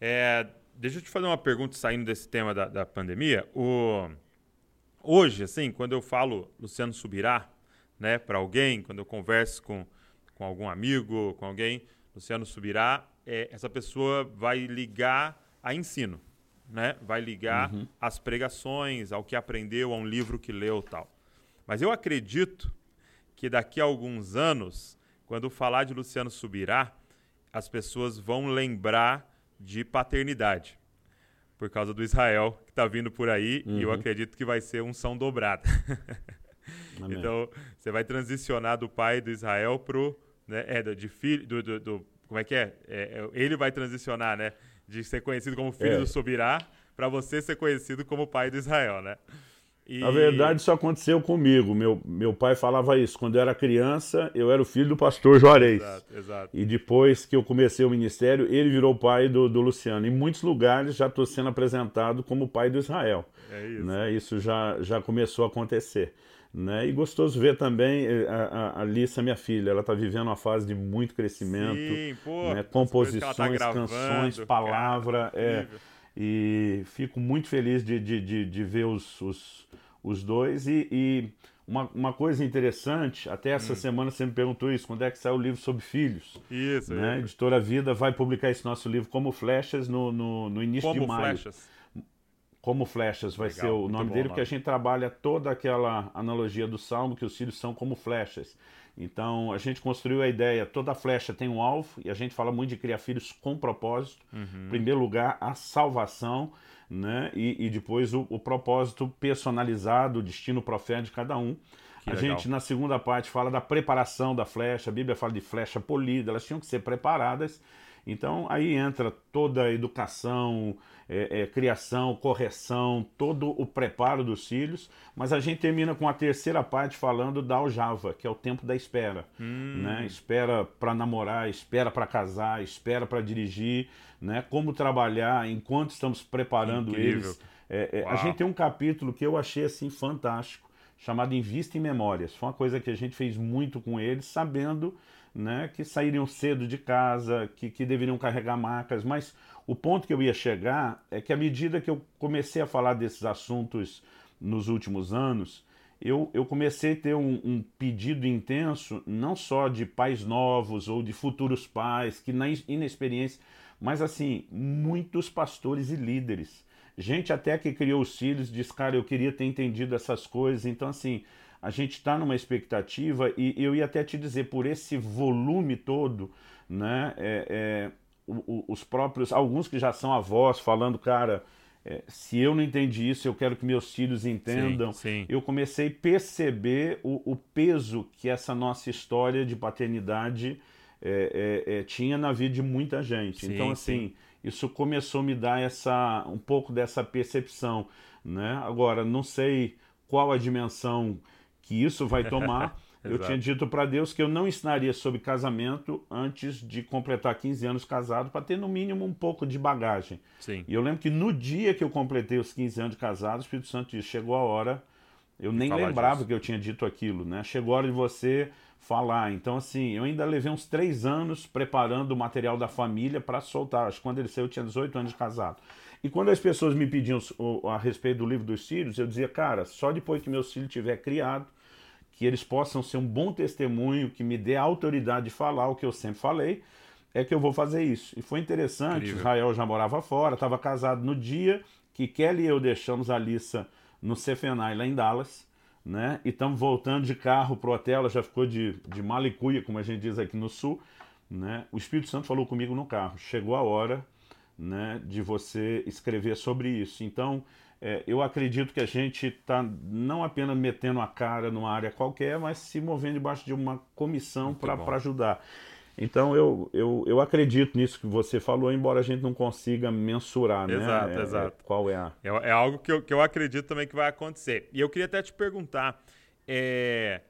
[SPEAKER 1] É, deixa eu te fazer uma pergunta saindo desse tema da, da pandemia. O hoje, assim, quando eu falo Luciano Subirá, né, para alguém, quando eu converso com, com algum amigo, com alguém, Luciano Subirá, é, essa pessoa vai ligar a ensino, né? Vai ligar uhum. às pregações, ao que aprendeu, a um livro que leu tal. Mas eu acredito que daqui a alguns anos quando falar de Luciano Subirá, as pessoas vão lembrar de paternidade por causa do Israel que está vindo por aí uhum. e eu uhum. acredito que vai ser um são dobrada. então você vai transicionar do pai do Israel pro né, é, de filho do, do, do, como é que é? é? é? Ele vai transicionar, né, de ser conhecido como filho é. do Subirá para você ser conhecido como pai do Israel, né?
[SPEAKER 2] E... Na verdade, isso aconteceu comigo. Meu, meu pai falava isso. Quando eu era criança, eu era o filho do pastor Juarez. Exato, exato. E depois que eu comecei o ministério, ele virou pai do, do Luciano. Em muitos lugares já estou sendo apresentado como pai do Israel. É isso. Né? Isso já, já começou a acontecer. Né? E gostoso ver também eh, a, a, a Lissa, minha filha, ela está vivendo uma fase de muito crescimento, Sim, pô, né? composições, tá gravando, canções, palavra. Cara, é, e fico muito feliz de, de, de, de ver os, os, os dois. E, e, uma, uma coisa interessante, até essa hum. semana você me perguntou isso, quando é que sai o livro sobre filhos? Isso. Né? É. Editora Vida vai publicar esse nosso livro como Flechas no, no, no início como de maio. Flechas? Como Flechas vai Legal, ser o nome dele, porque a gente trabalha toda aquela analogia do Salmo, que os filhos são como flechas. Então, a gente construiu a ideia, toda flecha tem um alvo, e a gente fala muito de criar filhos com propósito. Uhum. Em primeiro lugar, a salvação, né? e, e depois o, o, propósito personalizado, o destino profético de cada um. Que a legal. gente, na segunda parte, fala da preparação da flecha, a Bíblia fala de flecha polida, elas tinham que ser preparadas então aí entra toda a educação, é, é, criação, correção, todo o preparo dos filhos, mas a gente termina com a terceira parte falando da aljava, que é o tempo da espera. Hum. Né? Espera para namorar, espera para casar, espera para dirigir, né? como trabalhar enquanto estamos preparando Incrível. eles. É, é a gente tem um capítulo que eu achei assim fantástico, chamado Invista em Memórias. Foi uma coisa que a gente fez muito com eles, sabendo né, que sairiam cedo de casa, que, que deveriam carregar macas, mas o ponto que eu ia chegar é que à medida que eu comecei a falar desses assuntos nos últimos anos, eu, eu comecei a ter um, um pedido intenso, não só de pais novos ou de futuros pais, que na inexperiência, mas assim, muitos pastores e líderes. Gente até que criou os filhos diz, cara, eu queria ter entendido essas coisas. Então, assim, a gente está numa expectativa e eu ia até te dizer, por esse volume todo, né, é, é, os próprios, alguns que já são avós falando, cara, é, se eu não entendi isso, eu quero que meus filhos entendam. Sim, sim. Eu comecei a perceber o, o, peso que essa nossa história de paternidade é, é, é, tinha na vida de muita gente. Sim, então, assim, isso começou a me dar essa, um pouco dessa percepção. Né? Agora, não sei qual a dimensão que isso vai tomar. eu tinha dito para Deus que eu não ensinaria sobre casamento antes de completar 15 anos casado, para ter no mínimo um pouco de bagagem. Sim. E eu lembro que no dia que eu completei os 15 anos de casado, o Espírito Santo disse: chegou a hora. Eu nem lembrava disso. que eu tinha dito aquilo, né? Chegou a hora de você falar. Então, assim, eu ainda levei uns três anos preparando o material da família para soltar. Acho que quando ele saiu, eu tinha 18 anos de casado. E quando as pessoas me pediam a respeito do livro dos filhos, eu dizia, cara, só depois que meus filhos tiver criado, que eles possam ser um bom testemunho, que me dê a autoridade de falar o que eu sempre falei, é que eu vou fazer isso. E foi interessante, Incrível. Israel já morava fora, estava casado no dia que Kelly e eu deixamos a Lissa no Cefenai, lá em Dallas, né? E estamos voltando de carro pro hotel, ela já ficou de, de malicuia, como a gente diz aqui no sul, né? O Espírito Santo falou comigo no carro, chegou a hora, né, de você escrever sobre isso. Então, é, eu acredito que a gente está não apenas metendo a cara numa área qualquer, mas se movendo debaixo de uma comissão para ajudar. Então eu, eu, eu acredito nisso que você falou, embora a gente não consiga mensurar, né? Exato, é, exato. É, qual é a.
[SPEAKER 1] É, é, algo que eu, que eu acredito também que vai acontecer. E eu queria até te perguntar: é,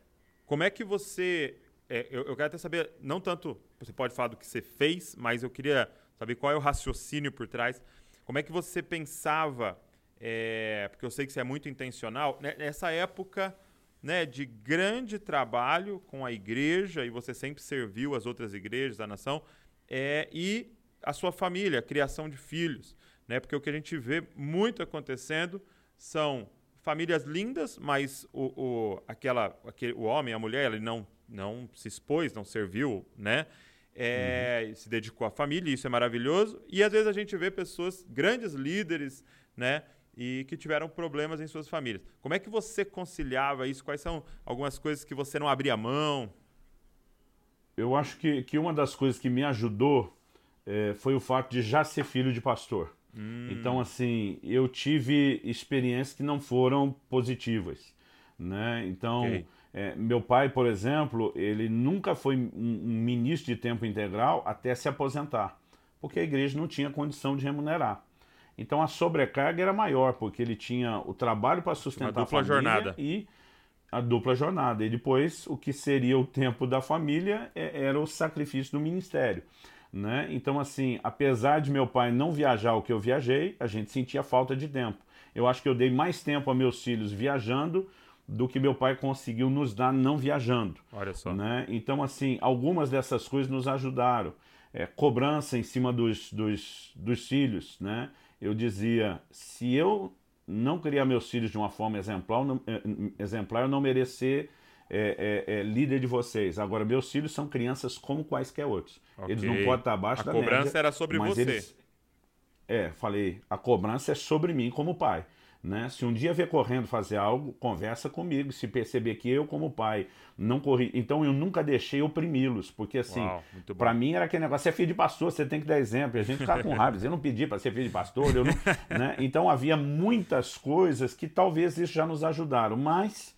[SPEAKER 1] como é que você. É, eu, eu quero até saber, não tanto, você pode falar do que você fez, mas eu queria saber qual é o raciocínio por trás. Como é que você pensava é, porque eu sei que você é muito intencional, né, nessa época né, de grande trabalho com a igreja, e você sempre serviu as outras igrejas da nação, é, e a sua família, a criação de filhos. Né, porque o que a gente vê muito acontecendo são famílias lindas, mas o, o, aquela, aquele, o homem, a mulher, ele não, não se expôs, não serviu, né? É, uhum. Se dedicou à família, isso é maravilhoso. E às vezes a gente vê pessoas, grandes líderes, né? e que tiveram problemas em suas famílias. Como é que você conciliava isso? Quais são algumas coisas que você não abria mão?
[SPEAKER 2] eu acho que, que uma das coisas que me ajudou é, foi o fato de já ser filho de pastor. Hum. Então, assim, eu tive experiências que não foram positivas, né? Então, okay. É, meu pai, por exemplo, ele nunca foi um, um ministro de tempo integral até se aposentar, porque a igreja não tinha condição de remunerar. Então a sobrecarga era maior, porque ele tinha o trabalho para sustentar a família
[SPEAKER 1] jornada.
[SPEAKER 2] e a dupla jornada. E depois o que seria o tempo da família é, era o sacrifício do ministério. Né? Então, assim, apesar de meu pai não viajar o que eu viajei, a gente sentia falta de tempo. Eu acho que eu dei mais tempo a meus filhos viajando do que meu pai conseguiu nos dar não viajando.
[SPEAKER 1] Olha só.
[SPEAKER 2] Né? Então, assim, algumas dessas coisas nos ajudaram. É, cobrança em cima dos, dos, dos filhos, né? eu dizia: se eu não criar meus filhos de uma forma exemplar, não, eh, exemplar eu não merecer é, é, é, líder de vocês. Agora, meus filhos são crianças como quaisquer outros. Okay. Eles não podem estar abaixo a da
[SPEAKER 1] média. A cobrança era sobre você. Eles...
[SPEAKER 2] É, falei, a cobrança é sobre mim como pai. Né? Se um dia ver correndo fazer algo, conversa comigo. Se perceber que eu, como pai, não corri. Então eu nunca deixei oprimi-los, porque assim, para mim era aquele negócio: você é filho de pastor, você tem que dar exemplo. E a gente ficava com raiva. Eu não pedi para ser filho de pastor. Eu não, né? Então havia muitas coisas que talvez isso já nos ajudaram. Mas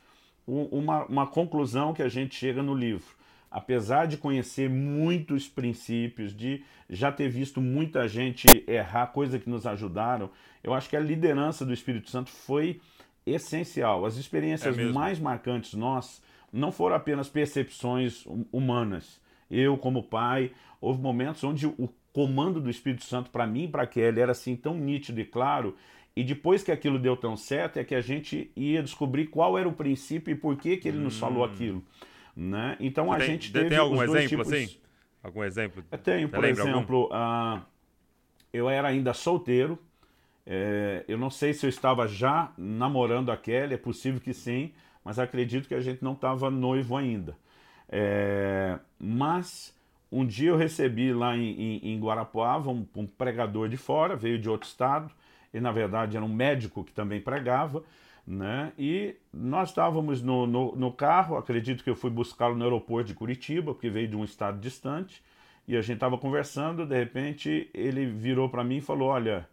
[SPEAKER 2] uma, uma conclusão que a gente chega no livro apesar de conhecer muitos princípios, de já ter visto muita gente errar, coisa que nos ajudaram, eu acho que a liderança do Espírito Santo foi essencial. As experiências é mais marcantes nós não foram apenas percepções humanas. Eu, como pai, houve momentos onde o comando do Espírito Santo para mim e para Kelly era assim tão nítido e claro. E depois que aquilo deu tão certo, é que a gente ia descobrir qual era o princípio e por que, que ele hum. nos falou hum. aquilo. Né? Então a
[SPEAKER 1] tem,
[SPEAKER 2] gente teve
[SPEAKER 1] tem algum exemplo
[SPEAKER 2] tipos...
[SPEAKER 1] assim? Algum exemplo?
[SPEAKER 2] Eu tenho, por exemplo, uh, eu era ainda solteiro. É, eu não sei se eu estava já namorando a Kelly, é possível que sim, mas acredito que a gente não estava noivo ainda. É, mas um dia eu recebi lá em, em, em Guarapuava um, um, pregador de fora, veio de outro estado, e na verdade era um médico que também pregava, né? E nós estávamos no, no, no carro, acredito que eu fui buscá-lo no aeroporto de Curitiba, porque veio de um estado distante, e a gente estava conversando, de repente ele virou para mim e falou: Olha,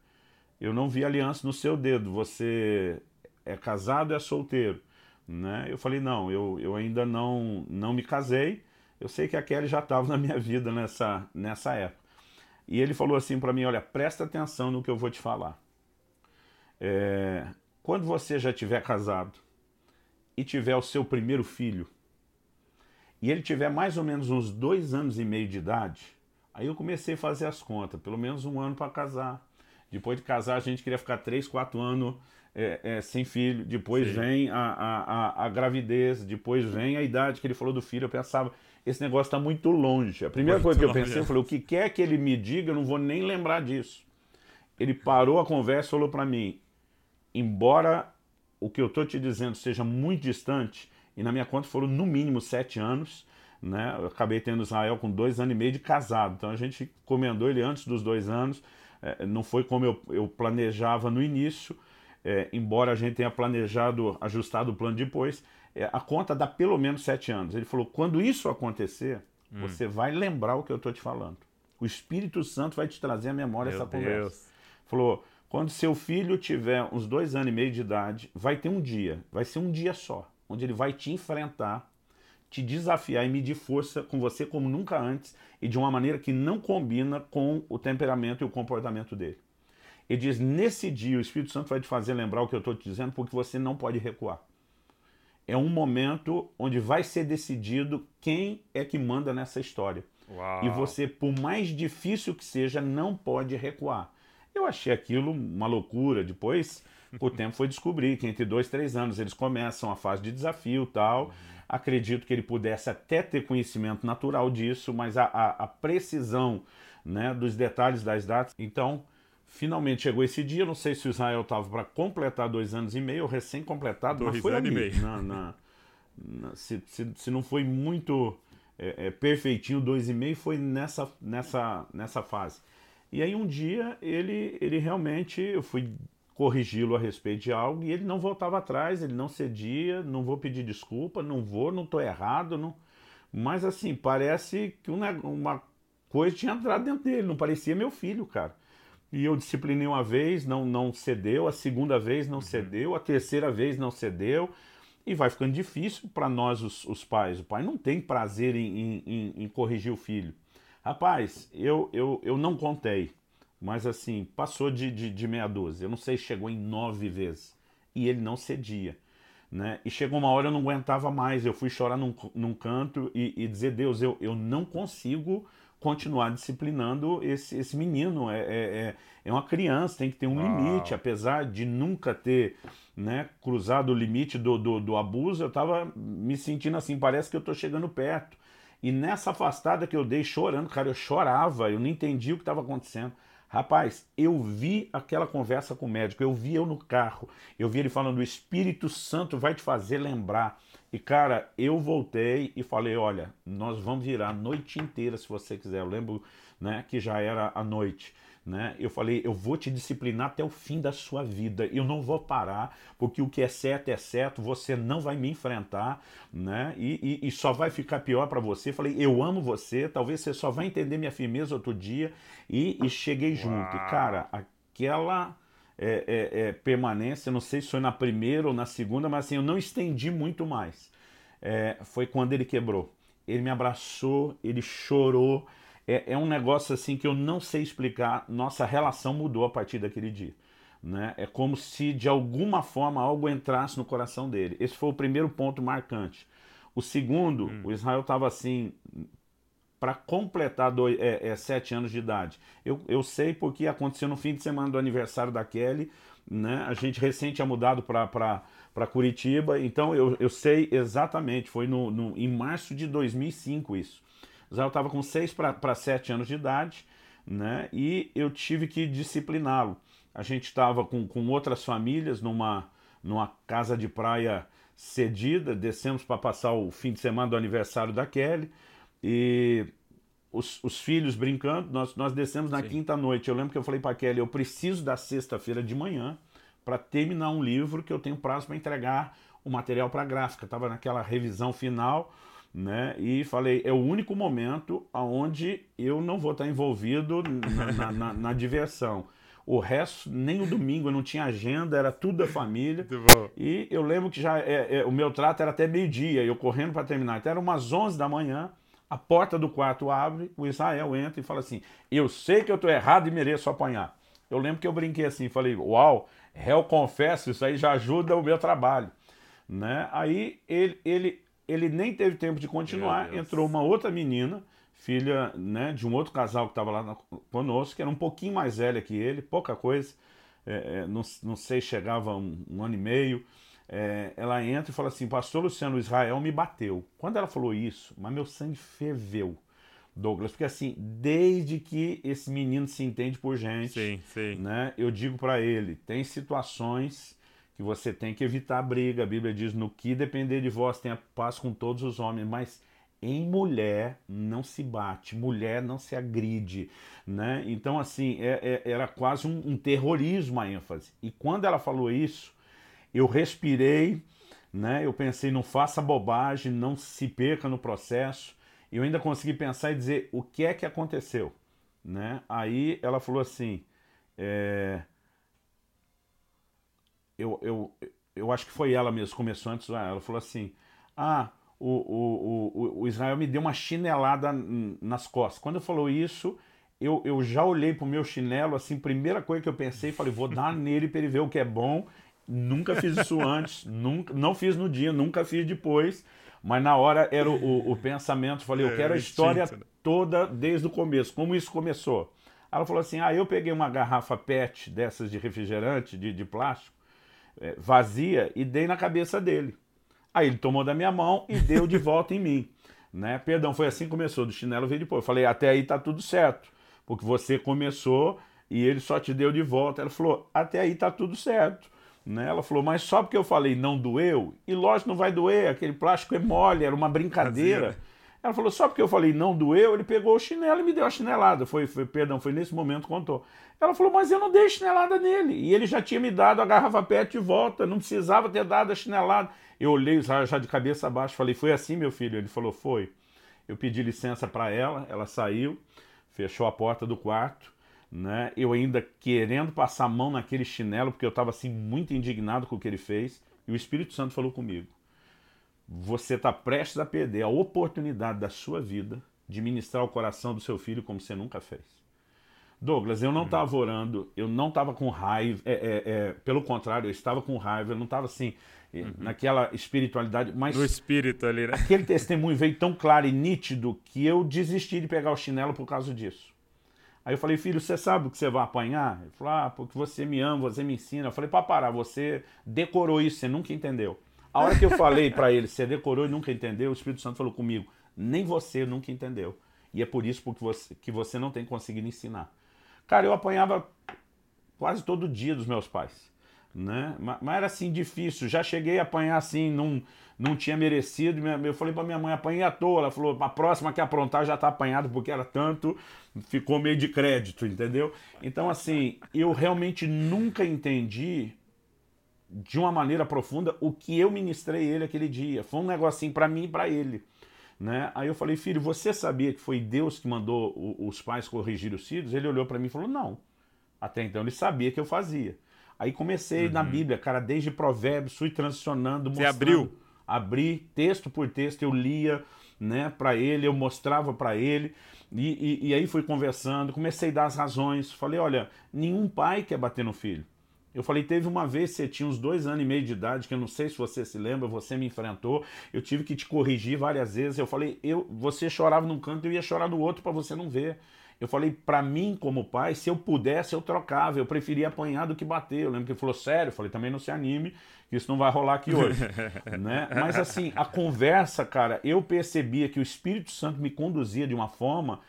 [SPEAKER 2] eu não vi aliança no seu dedo, você é casado é solteiro? Né? Eu falei: Não, eu, eu ainda não, não me casei, eu sei que a Kelly já estava na minha vida nessa, nessa época. E ele falou assim para mim: Olha, presta atenção no que eu vou te falar. É, quando você já tiver casado e tiver o seu primeiro filho, e ele tiver mais ou menos uns dois anos e meio de idade, aí eu comecei a fazer as contas, pelo menos um ano para casar. Depois de casar, a gente queria ficar três, quatro anos é, é, sem filho. Depois Sim. vem a, a, a, gravidez, depois vem a idade que ele falou do filho. Eu pensava, esse negócio está muito longe. A primeira muito coisa que eu pensei, eu falei, o que quer que ele me diga, eu não vou nem lembrar disso. Ele parou a conversa e falou para mim, embora o que eu estou te dizendo seja muito distante, e na minha conta foram no mínimo sete anos, né? Eu acabei tendo Israel com dois anos e meio de casado, então a gente comendou ele antes dos dois anos, é, não foi como eu, eu planejava no início, é, embora a gente tenha planejado, ajustado o plano depois, é, a conta dá pelo menos sete anos. Ele falou: quando isso acontecer, hum. você vai lembrar o que eu estou te falando. O Espírito Santo vai te trazer à memória Meu essa conversa. Deus. Falou: quando seu filho tiver uns dois anos e meio de idade, vai ter um dia, vai ser um dia só, onde ele vai te enfrentar, te desafiar e medir força com você como nunca antes e de uma maneira que não combina com o temperamento e o comportamento dele. Ele diz: nesse dia o Espírito Santo vai te fazer lembrar o que eu estou te dizendo, porque você não pode recuar. É um momento onde vai ser decidido quem é que manda nessa história. Uau. E você, por mais difícil que seja, não pode recuar. Eu achei aquilo uma loucura. Depois, o tempo foi descobrir que entre dois, três anos eles começam a fase de desafio tal. Uhum. Acredito que ele pudesse até ter conhecimento natural disso, mas a, a, a precisão né, dos detalhes das datas. Então, finalmente chegou esse dia. Não sei se o Israel estava para completar dois anos e meio, recém-completado, mas foi anos ali, e meio. Na, na, na, se, se, se não foi muito é, é, perfeitinho, dois e meio, foi nessa, nessa, nessa fase. E aí um dia ele, ele realmente, eu fui corrigi-lo a respeito de algo e ele não voltava atrás, ele não cedia, não vou pedir desculpa, não vou, não estou errado, não, Mas assim, parece que uma, uma coisa tinha entrado dentro dele, não parecia meu filho, cara. E eu disciplinei uma vez, não, não cedeu, a segunda vez não uhum. cedeu, a terceira vez não cedeu, e vai ficando difícil para nós, os, os, pais. O pai não tem prazer em, em, em, corrigir o filho. Rapaz, eu, eu, eu não contei, mas assim, passou de, de, de meia dúzia. Eu não sei, chegou em nove vezes. E ele não cedia. Né? E chegou uma hora eu não aguentava mais. Eu fui chorar num, num canto e, e dizer: Deus, eu, eu não consigo continuar disciplinando esse, esse menino. É, é, é, é uma criança, tem que ter um Uau. limite. Apesar de nunca ter né, cruzado o limite do, do, do abuso, eu estava me sentindo assim, parece que eu estou chegando perto. E nessa afastada que eu dei chorando, cara, eu chorava, eu não entendi o que estava acontecendo. Rapaz, eu vi aquela conversa com o médico, eu vi eu no carro, eu vi ele falando: o Espírito Santo vai te fazer lembrar. E cara, eu voltei e falei: olha, nós vamos virar a noite inteira se você quiser. Eu lembro né, que já era a noite. Né? Eu falei, eu vou te disciplinar até o fim da sua vida. Eu não vou parar, porque o que é certo é certo. Você não vai me enfrentar, né? E, e, e só vai ficar pior para você. falei, eu amo você. Talvez você só vai entender minha firmeza outro dia. E, e cheguei Uau. junto. E, cara, aquela é, é, é, permanência, não sei se foi na primeira ou na segunda, mas assim, eu não estendi muito mais. É, foi quando ele quebrou. Ele me abraçou, ele chorou é, é um negócio assim que eu não sei explicar. Nossa relação mudou a partir daquele dia. Né? É como se de alguma forma algo entrasse no coração dele. Esse foi o primeiro ponto marcante. O segundo, hum. o Israel estava assim para completar dois, é, é, sete anos de idade. Eu, eu sei porque aconteceu no fim de semana do aniversário da Kelly. Né? A gente recente tinha mudado para Curitiba, então eu, eu sei exatamente. Foi no, no, em março de 2005 isso. Israel estava com 6 para 7 anos de idade, né? E eu tive que discipliná-lo. A gente estava com, com outras famílias numa, numa casa de praia cedida, descemos para passar o fim de semana do aniversário da Kelly e os, os filhos brincando, nós, nós descemos na Sim. quinta noite. Eu lembro que eu falei para Kelly: eu preciso da sexta-feira de manhã para terminar um livro que eu tenho prazo para entregar o material para a gráfica. Estava naquela revisão final né? E falei, é o único momento onde eu não vou estar envolvido na, na, na, na diversão. O resto, nem o domingo, eu não tinha agenda, era tudo da família. E eu lembro que já é, é, o meu trato era até meio-dia, eu correndo para terminar. Então era umas 11 da manhã, a porta do quarto abre, o Israel entra e fala assim: Eu sei que eu estou errado e mereço apanhar. Eu lembro que eu brinquei assim, falei: Uau, réu confesso, isso aí já ajuda o meu trabalho. Né? Aí ele, ele ele nem teve tempo de continuar, entrou uma outra menina, filha né, de um outro casal que estava lá conosco, que era um pouquinho mais velha que ele, pouca coisa, é, é, não, não sei, chegava um, um ano e meio. É, ela entra e fala assim: Pastor Luciano, Israel me bateu. Quando ela falou isso, mas meu sangue ferveu. Douglas, porque assim, desde que esse menino se entende por gente, sim, sim. né? Eu digo para ele, tem situações que você tem que evitar a briga. A Bíblia diz: no que depender de vós, tenha paz com todos os homens. Mas em mulher não se bate, mulher não se agride, né? Então, assim, é, é, era quase um, um, terrorismo a ênfase. E quando ela falou isso, eu respirei, né? Eu pensei, não faça bobagem, não se perca no processo. E eu ainda consegui pensar e dizer o que é que aconteceu, né? Aí ela falou assim, é, eu, eu, eu acho que foi ela mesmo, começou antes, ela falou assim: Ah, o, o, o, o Israel me deu uma chinelada nas costas. Quando eu falou isso, eu, eu já olhei pro meu chinelo, assim, primeira coisa que eu pensei, falei, vou dar nele para ele ver o que é bom. Nunca fiz isso antes, nunca, não fiz no dia, nunca fiz depois. Mas na hora era o, o, o pensamento, falei, eu é, quero a história né? toda desde o começo, como isso começou. Ela falou assim: ah, eu peguei uma garrafa PET dessas de refrigerante, de, de plástico, é, vazia e dei na cabeça dele. Aí ele tomou da minha mão e deu de volta em mim. Né? Perdão, foi assim que começou, do chinelo veio depois. Eu falei, até aí tá tudo certo, porque você começou e ele só te deu de volta. Ela falou, até aí tá tudo certo. Né? Ela falou, mas só porque eu falei não doeu, e lógico não vai doer, aquele plástico é mole, era uma brincadeira. Fazia. Ela falou, só porque eu falei não doeu, ele pegou o chinelo e me deu a chinelada. Foi, foi perdão, foi nesse momento que contou. Ela falou, mas eu não dei chinelada nele. E ele já tinha me dado a garrafa PET de volta, não precisava ter dado a chinelada. Eu olhei já de cabeça abaixo, falei, foi assim, meu filho? Ele falou, foi. Eu pedi licença para ela, ela saiu, fechou a porta do quarto, né? Eu ainda querendo passar a mão naquele chinelo, porque eu estava assim muito indignado com o que ele fez, e o Espírito Santo falou comigo: Você está prestes a perder a oportunidade da sua vida de ministrar o coração do seu filho como você nunca fez. Douglas, eu não estava uhum. orando, eu não estava com raiva, é, é, é, pelo contrário, eu estava com raiva, eu não estava assim, uhum. naquela espiritualidade, mas.
[SPEAKER 1] No espírito ali, né?
[SPEAKER 2] Aquele testemunho veio tão claro e nítido que eu desisti de pegar o chinelo por causa disso. Aí eu falei, filho, você sabe o que você vai apanhar? Ele falou, ah, porque você me ama, você me ensina. Eu falei, para parar, você decorou isso, você nunca entendeu. A hora que eu falei para ele, você decorou e nunca entendeu, o Espírito Santo falou comigo, nem você nunca entendeu. E é por isso porque você, que você não tem conseguido ensinar. Cara, eu apanhava quase todo dia dos meus pais. Né? Mas, era assim difícil. Já cheguei a apanhar assim, não, não tinha merecido. Eu falei para minha mãe, apanhei à toa. Ela falou, a próxima que aprontar já tá apanhado, porque era tanto, ficou meio de crédito, entendeu? Então, assim, eu realmente nunca entendi de uma maneira profunda o que eu ministrei ele aquele dia. Foi um negocinho para mim e para ele. Né? Aí eu falei, filho, você sabia que foi Deus que mandou os pais corrigir os filhos? Ele olhou para mim e falou, não. Até então ele sabia que eu fazia. Aí comecei uhum. na Bíblia, cara, desde Provérbios, fui transicionando,
[SPEAKER 1] Você abriu?
[SPEAKER 2] Abri texto por texto, eu lia, né, para ele, eu mostrava para ele, e, e, e aí fui conversando, comecei a dar as razões. Falei, olha, nenhum pai quer bater no filho. Eu falei, teve uma vez, você tinha uns dois anos e meio de idade, que eu não sei se você se lembra, você me enfrentou, eu tive que te corrigir várias vezes. Eu falei, eu, você chorava num canto, eu ia chorar no outro para você não ver. Eu falei, para mim, como pai, se eu pudesse, eu trocava. Eu preferia apanhar do que bater. Eu lembro que ele falou, sério? Eu falei, também não se anime, que isso não vai rolar aqui hoje. né? Mas assim, a conversa, cara, eu percebia que o Espírito Santo me conduzia de uma forma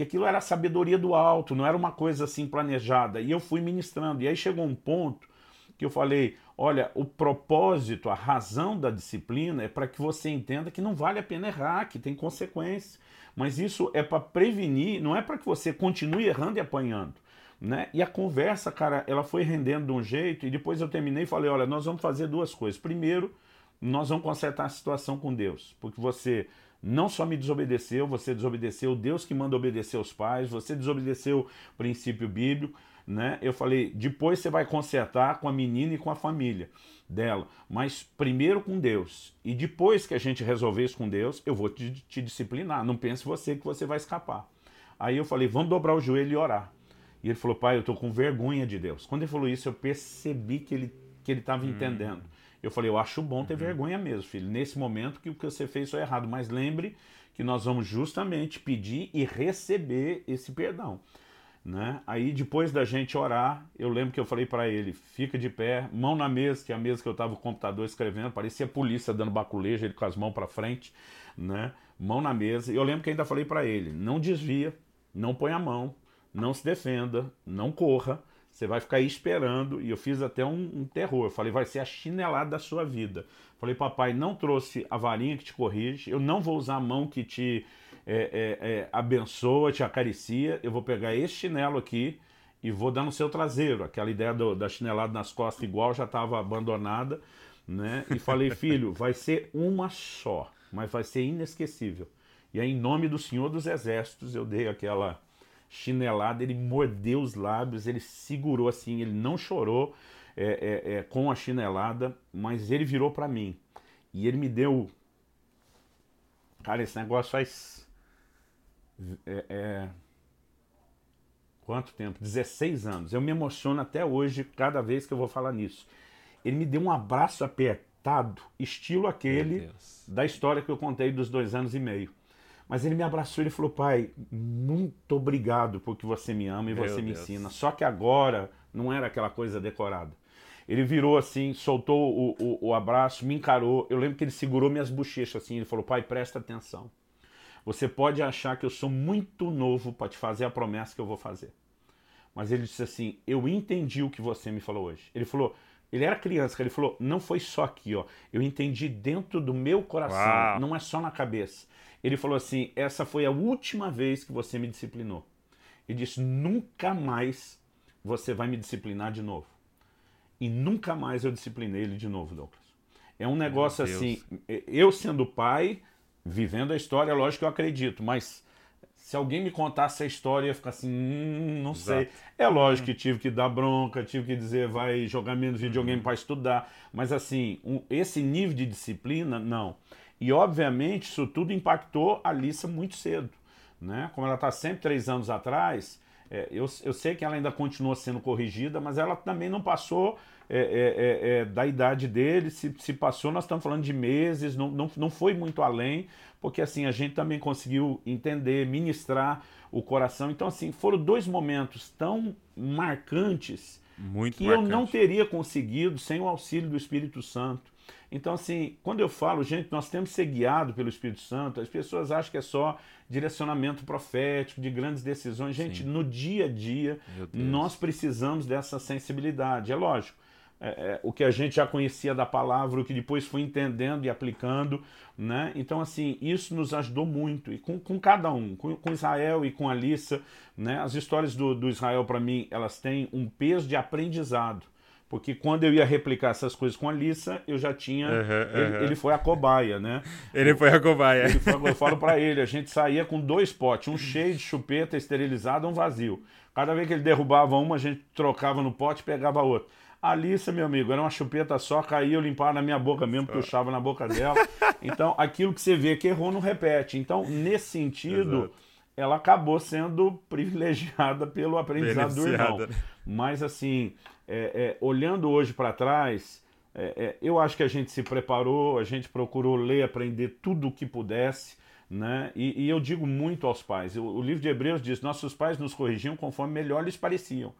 [SPEAKER 2] que aquilo era sabedoria do alto, não era uma coisa assim planejada. E eu fui ministrando. E aí chegou um ponto que eu falei: olha, o propósito, a razão da disciplina é para que você entenda que não vale a pena errar, que tem consequências. Mas isso é para prevenir, não é para que você continue errando e apanhando. Né? E a conversa, cara, ela foi rendendo de um jeito, e depois eu terminei e falei: olha, nós vamos fazer duas coisas. Primeiro, nós vamos consertar a situação com Deus, porque você não só me desobedeceu, você desobedeceu Deus que manda obedecer aos pais, você desobedeceu o princípio bíblico, né? Eu falei, depois você vai consertar com a menina e com a família dela, mas primeiro com Deus. E depois que a gente resolver isso com Deus, eu vou te, te disciplinar. Não pense você que você vai escapar. Aí eu falei, vamos dobrar o joelho e orar. E ele falou, pai, eu tô com vergonha de Deus. Quando ele falou isso, eu percebi que ele que ele estava hum. entendendo. Eu falei, eu acho bom ter uhum. vergonha mesmo, filho. Nesse momento que o que você fez foi errado. Mas lembre que nós vamos justamente pedir e receber esse perdão. Né? Aí depois da gente orar, eu lembro que eu falei para ele, fica de pé, mão na mesa, que é a mesa que eu estava o computador escrevendo, parecia polícia dando baculejo, ele com as mãos para frente, né? Mão na mesa. E eu lembro que ainda falei para ele, não desvia, não põe a mão, não se defenda, não corra, você vai ficar aí esperando. E eu fiz até um, um, terror. Eu falei, vai ser a chinelada da sua vida. Falei, papai, não trouxe a varinha que te corrige. Eu não vou usar a mão que te é, é, é, abençoa, te acaricia. Eu vou pegar esse chinelo aqui e vou dar no seu traseiro. Aquela ideia do, da chinelada nas costas igual já estava abandonada. Né? E falei, filho, vai ser uma só, mas vai ser inesquecível. E aí, em nome do Senhor dos Exércitos, eu dei aquela chinelada, ele mordeu os lábios, ele segurou assim, ele não chorou é, é, é, com a chinelada, mas ele virou para mim e ele me deu. Cara, esse negócio faz. É, é quanto tempo? 16 anos. Eu me emociono até hoje, cada vez que eu vou falar nisso. Ele me deu um abraço apertado, estilo aquele da história que eu contei dos dois anos e meio. Mas ele me abraçou e falou: Pai, muito obrigado porque você me ama e Meu você me Deus. ensina. Só que agora não era aquela coisa decorada. Ele virou assim, soltou o, o, o, abraço, me encarou. Eu lembro que ele segurou minhas bochechas assim. Ele falou: Pai, presta atenção. Você pode achar que eu sou muito novo para te fazer a promessa que eu vou fazer. Mas ele disse assim: Eu entendi o que você me falou hoje. Ele falou: ele era criança, ele falou: não foi só aqui, ó. Eu entendi dentro do meu coração, Uau. não é só na cabeça. Ele falou assim: essa foi a última vez que você me disciplinou. Ele disse: nunca mais você vai me disciplinar de novo. E nunca mais eu disciplinei ele de novo, Douglas. É um negócio assim, eu sendo pai, vivendo a história, lógico que eu acredito, mas se alguém me contasse a história, eu ia ficar assim, hum, não sei. Exato. É lógico que tive que dar bronca, tive que dizer, vai jogar menos videogame uhum. para estudar, mas assim, um, esse nível de disciplina, não. E obviamente isso tudo impactou a Lissa muito cedo. Né? Como ela está sempre três anos atrás, é, eu, eu sei que ela ainda continua sendo corrigida, mas ela também não passou é, é, é, é, da idade dele. Se, se passou, nós estamos falando de meses, não, não, não foi muito além, porque assim a gente também conseguiu entender, ministrar o coração. Então, assim, foram dois momentos tão marcantes
[SPEAKER 1] muito
[SPEAKER 2] que
[SPEAKER 1] marcante.
[SPEAKER 2] eu não teria conseguido sem o auxílio do Espírito Santo. Então, assim, quando eu falo, gente, nós temos que ser guiados pelo Espírito Santo, as pessoas acham que é só direcionamento profético, de grandes decisões. Gente, Sim. no dia a dia, nós precisamos dessa sensibilidade. É lógico, é, é, o que a gente já conhecia da palavra, o que depois foi entendendo e aplicando, né? Então, assim, isso nos ajudou muito, e com, com cada um, com, com Israel e com a Alissa, né? As histórias do, do Israel, para mim, elas têm um peso de aprendizado. Porque quando eu ia replicar essas coisas com a Lissa, eu já tinha. Uhum, ele, uhum. ele, foi a cobaia, né?
[SPEAKER 1] Ele foi a cobaia.
[SPEAKER 2] Foi, eu falo para ele: a gente saía com dois potes, um cheio de chupeta esterilizado um vazio. Cada vez que ele derrubava uma, a gente trocava no pote e pegava outro. A Alissa, meu amigo, era uma chupeta só, caía, eu limpava na minha boca mesmo, puxava na boca dela. Então, aquilo que você vê que errou não repete. Então, nesse sentido, Exato. ela acabou sendo privilegiada pelo aprendizado do irmão. Mas, assim, é, é, olhando hoje para trás, é, é, eu acho que a gente se preparou, a gente procurou ler, aprender tudo o que pudesse. Né? E, e eu digo muito aos pais: o, o livro de Hebreus diz: nossos pais nos corrigiam conforme melhor lhes pareciam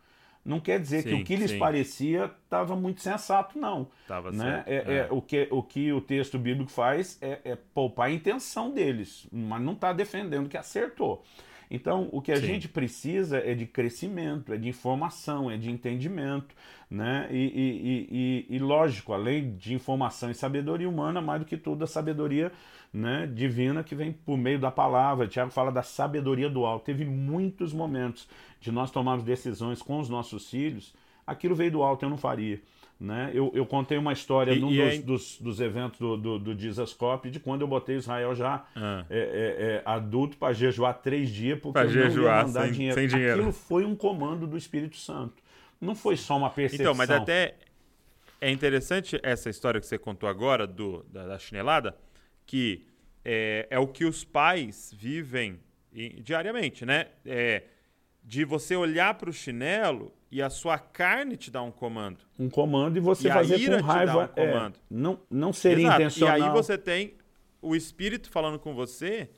[SPEAKER 2] não quer dizer sim, que o que lhes sim. parecia estava muito sensato, não.
[SPEAKER 1] Tava
[SPEAKER 2] né?
[SPEAKER 1] certo.
[SPEAKER 2] É, é. é, o, que, o que o texto bíblico faz é, é poupar a intenção deles, mas não está defendendo que acertou. Então, o que a Sim. gente precisa é de crescimento, é de informação, é de entendimento, né? E, e, e, e, lógico, além de informação e sabedoria humana, mais do que tudo a sabedoria né, divina que vem por meio da palavra. Tiago fala da sabedoria do alto. Teve muitos momentos de nós tomarmos decisões com os nossos filhos, aquilo veio do alto, eu não faria. Né? Eu, eu contei uma história e, num e dos, é... dos, dos, eventos do, do, do Dizascope de quando eu botei Israel já ah. é, é, é adulto para jejuar três dias porque pra eu
[SPEAKER 1] jejuar,
[SPEAKER 2] não ia mandar
[SPEAKER 1] sem,
[SPEAKER 2] dinheiro.
[SPEAKER 1] Sem dinheiro.
[SPEAKER 2] Aquilo foi um comando do Espírito Santo. Não foi só uma percepção.
[SPEAKER 1] Então, mas até é interessante essa história que você contou agora do, da, da chinelada, que é, é, o que os pais vivem diariamente, né? É, de você olhar para o chinelo e a sua carne te dá um comando.
[SPEAKER 2] Um comando e você e fazer com raiva. Um comando. É, não, não seria Exato. intencional.
[SPEAKER 1] E aí você tem o espírito falando com você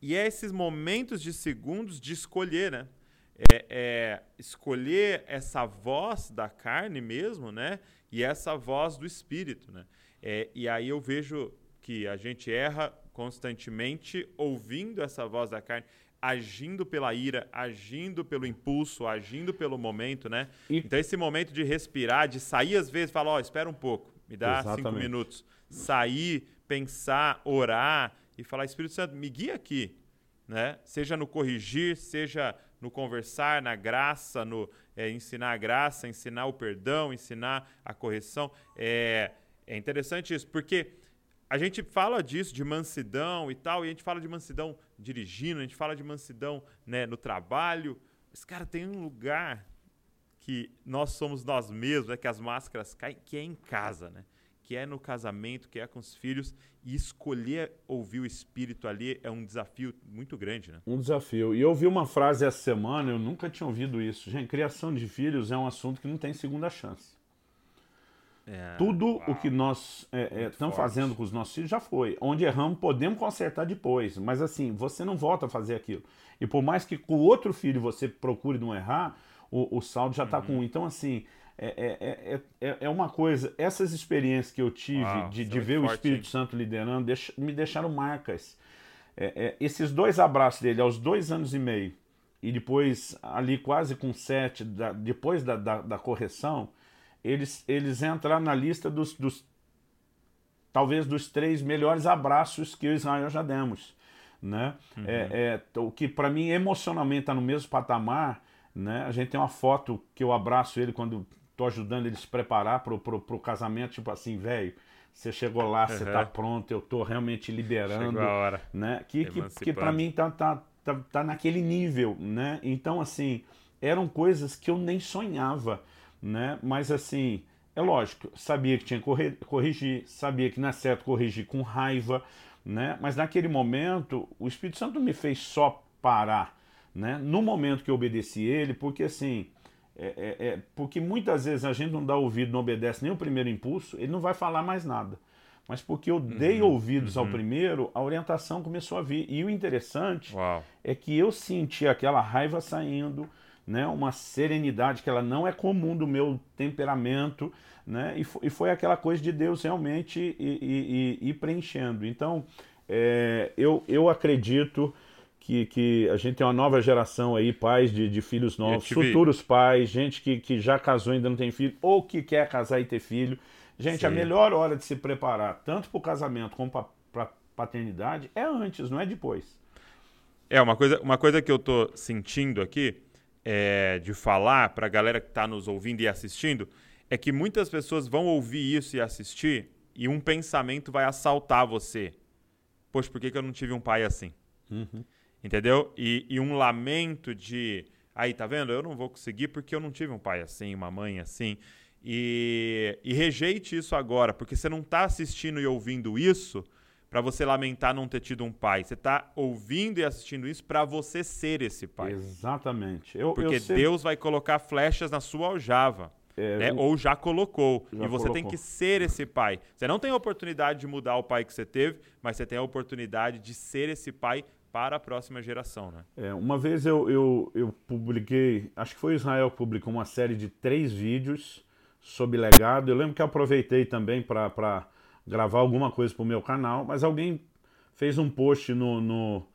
[SPEAKER 1] e é esses momentos de segundos de escolher, né? É, é, escolher essa voz da carne mesmo, né? E essa voz do espírito, né? É, e aí eu vejo que a gente erra constantemente ouvindo essa voz da carne agindo pela ira, agindo pelo impulso, agindo pelo momento, né? E... Então esse momento de respirar, de sair às vezes, falar, ó, oh, espera um pouco, me dá Exatamente. cinco minutos, sair, pensar, orar e falar, Espírito Santo, me guia aqui, né? Seja no corrigir, seja no conversar, na graça, no é, ensinar a graça, ensinar o perdão, ensinar a correção. É, é interessante isso, porque a gente fala disso, de mansidão e tal, e a gente fala de mansidão dirigindo, a gente fala de mansidão né, no trabalho. Mas, cara, tem um lugar que nós somos nós mesmos, né, que as máscaras caem, que é em casa, né? Que é no casamento, que é com os filhos. E escolher ouvir o Espírito ali é um desafio muito grande, né?
[SPEAKER 2] Um desafio. E eu ouvi uma frase essa semana, eu nunca tinha ouvido isso. Gente, criação de filhos é um assunto que não tem segunda chance. É, Tudo uau, o que nós é, é, estamos fazendo com os nossos filhos já foi. Onde erramos, podemos consertar depois. Mas assim, você não volta a fazer aquilo. E por mais que com o outro filho você procure não errar, o, o saldo já está uhum. com um. Então, assim, é, é, é, uma coisa. Essas experiências que eu tive uau, de, de ver forte, o Espírito hein? Santo liderando deixa, me deixaram marcas. esses dois abraços dele aos dois anos e meio, e depois ali quase com sete, da, depois da, da, da correção eles, eles entraram na lista dos, dos talvez dos três melhores abraços que o Israel já demos. Né? Uhum. É, é, o que para mim emocionalmente está no mesmo patamar. Né? A gente tem uma foto que eu abraço ele quando estou ajudando ele se preparar para o casamento, tipo assim, velho, você chegou lá, você está pronto, eu estou realmente liberando. Chegou a hora. Né? Que, que, que para mim tá, tá, tá, tá naquele nível, né? Então, assim, eram coisas que eu nem sonhava, né? Mas, assim, é lógico, sabia que tinha que corrigir, sabia que não é certo corrigir com raiva, né? Mas naquele momento, o Espírito Santo me fez só parar, né? No momento que eu obedeci ele, porque, assim, é, é, é, porque muitas vezes a gente não dá ouvido, não obedece nem o primeiro impulso, ele não vai falar mais nada. Mas porque eu dei uhum, ouvidos uhum. ao primeiro, a orientação começou a vir. E o interessante Uau. é que eu senti aquela raiva saindo, né, uma serenidade que ela não é comum do meu temperamento, né, e, foi, e foi aquela coisa de Deus realmente ir, preenchendo. Então, é, eu, eu acredito que, que a gente tem uma nova geração aí, pais de, de filhos novos, futuros pais, gente que, que já casou e ainda não tem filho, ou que quer casar e ter filho. Gente, Sim. a melhor hora de se preparar, tanto para o casamento como para paternidade, é antes, não é depois.
[SPEAKER 1] É, uma coisa, uma coisa que eu tô sentindo aqui, é, de falar para a galera que está nos ouvindo e assistindo, é que muitas pessoas vão ouvir isso e assistir e um pensamento vai assaltar você. Poxa, por que, que eu não tive um pai assim? Uhum. Entendeu? E, e, um lamento de. Aí, tá vendo? Eu não vou conseguir porque eu não tive um pai assim, uma mãe assim. E, e rejeite isso agora, porque você não está assistindo e ouvindo isso para você lamentar não ter tido um pai. Você está ouvindo e assistindo isso para você ser esse pai.
[SPEAKER 2] Exatamente.
[SPEAKER 1] Eu, porque eu Deus vai colocar flechas na sua aljava. É, né? Ou já colocou. Já e você colocou. tem que ser esse pai. Você não tem a oportunidade de mudar o pai que você teve, mas você tem a oportunidade de ser esse pai para a próxima geração, né?
[SPEAKER 2] É, uma vez eu, eu, eu publiquei, acho que foi Israel que publicou uma série de três vídeos sobre legado. Eu lembro que eu aproveitei também para gravar alguma coisa para o meu canal, mas alguém fez um post no, no,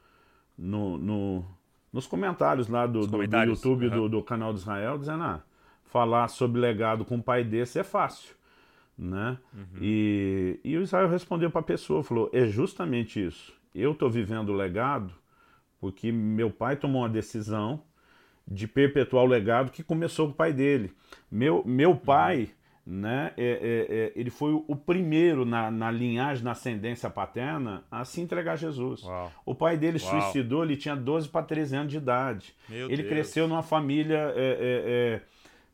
[SPEAKER 2] no, no nos comentários lá do, do, do YouTube uhum. do, do, canal de Israel, dizendo, ah, falar sobre legado com um pai desse é fácil, né? Uhum. E, e o Israel respondeu para a pessoa, falou, é justamente isso eu estou vivendo o legado porque meu pai tomou uma decisão de perpetuar o legado que começou com o pai dele. Meu, meu pai, né, é, é, é, ele foi o primeiro na, na, linhagem, na ascendência paterna, a se entregar a Jesus. Uau. O pai dele Uau. suicidou, ele tinha 12 para 13 anos de idade. Meu ele Deus. cresceu numa família é,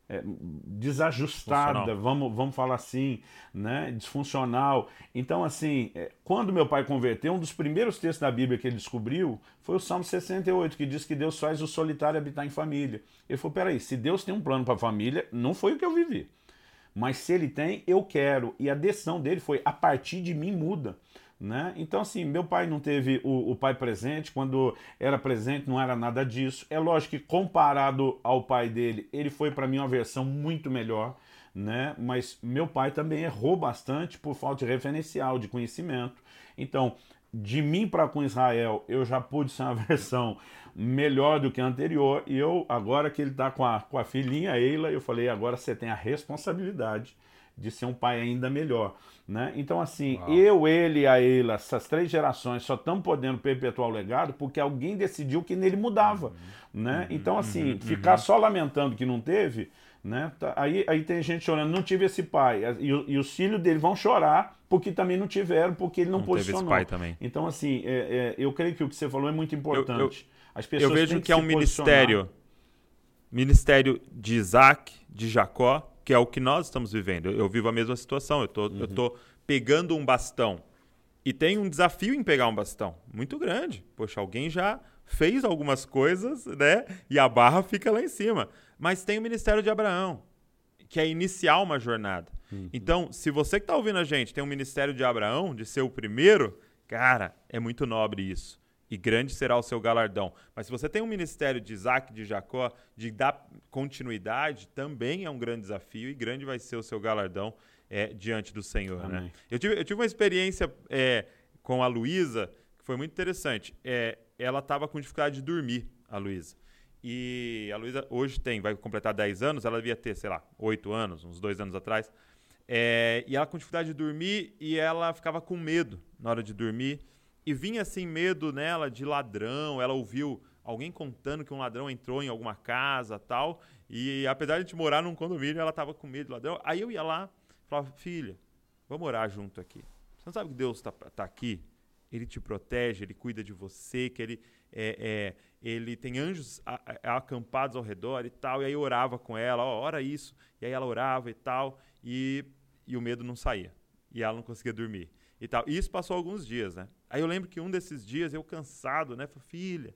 [SPEAKER 2] é, é desajustada, vamos, vamos falar assim, né? disfuncional. Então, assim, quando meu pai converteu, um dos primeiros textos da Bíblia que ele descobriu foi o Salmo 68, que diz que Deus faz o solitário habitar em família. Ele falou: peraí, se Deus tem um plano para a família, não foi o que eu vivi. Mas se ele tem, eu quero. E a decisão dele foi: a partir de mim muda. Né? Então, assim, meu pai não teve o, o, pai presente, quando era presente não era nada disso. É lógico que, comparado ao pai dele, ele foi para mim uma versão muito melhor, né? mas meu pai também errou bastante por falta de referencial, de conhecimento. Então, de mim para com Israel, eu já pude ser uma versão melhor do que a anterior, e eu, agora que ele está com a, com a filhinha Eila, eu falei: agora você tem a responsabilidade de ser um pai ainda melhor. Né? Então, assim, Uau. eu, ele e a Eila, essas três gerações só estão podendo perpetuar o legado porque alguém decidiu que nele mudava. Uhum. Né? Uhum. Então, assim, uhum. ficar só lamentando que não teve, né? Tá, aí, aí tem gente chorando, não tive esse pai. E, e os filhos dele vão chorar porque também não tiveram, porque ele não, não posicionou. Teve esse pai também. Então, assim, é, é, eu creio que o que você falou é muito importante. Eu, eu,
[SPEAKER 1] eu vejo que, que é um ministério, ministério de Isaac, de Jacó, que é o que nós estamos vivendo. Eu, eu vivo a mesma situação. Eu tô, uhum. eu tô pegando um bastão e tem um desafio em pegar um bastão muito grande. Poxa, alguém já fez algumas coisas, né? E a barra fica lá em cima. Mas tem o ministério de Abraão, que é iniciar uma jornada. Uhum. Então, se você que está ouvindo a gente tem um ministério de Abraão, de ser o primeiro, cara, é muito nobre isso e grande será o seu galardão. Mas se você tem um ministério de Isaac, de Jacó, de dar continuidade, também é um grande desafio e grande vai ser o seu galardão é, diante do Senhor. Né? Eu, tive, eu tive uma experiência é, com a Luísa que foi muito interessante. É, ela estava com dificuldade de dormir, a Luísa. E a Luísa hoje tem, vai completar 10 anos, ela devia ter, sei lá, 8 anos, uns dois anos atrás. É, e ela com dificuldade de dormir e ela ficava com medo na hora de dormir e vinha assim medo nela de ladrão. Ela ouviu alguém contando que um ladrão entrou em alguma casa tal. E apesar de a gente morar num condomínio, ela estava com medo de ladrão. Aí eu ia lá falava, filha, vamos orar junto aqui. Você não sabe que Deus está tá aqui? Ele te protege, ele cuida de você, que ele, é, é, ele tem anjos a, a, acampados ao redor e tal. E aí eu orava com ela, ó, ora isso. E aí ela orava e tal, e, e o medo não saía. E ela não conseguia dormir e tal. E isso passou alguns dias, né? Aí eu lembro que um desses dias eu cansado, né? Falei, filha,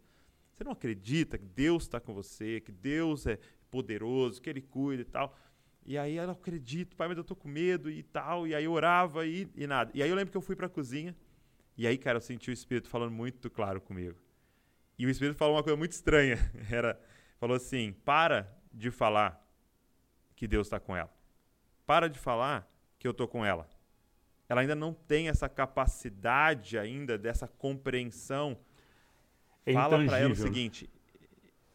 [SPEAKER 1] você não acredita que Deus está com você, que Deus é poderoso, que Ele cuida e tal. E aí ela acredito, pai, mas eu tô com medo e tal. E aí eu orava e, e nada. E aí eu lembro que eu fui para a cozinha. E aí, cara, eu senti o Espírito falando muito claro comigo. E o Espírito falou uma coisa muito estranha. Era, falou assim: para de falar que Deus está com ela. Para de falar que eu tô com ela. Ela ainda não tem essa capacidade ainda dessa compreensão. É Fala para ela o seguinte: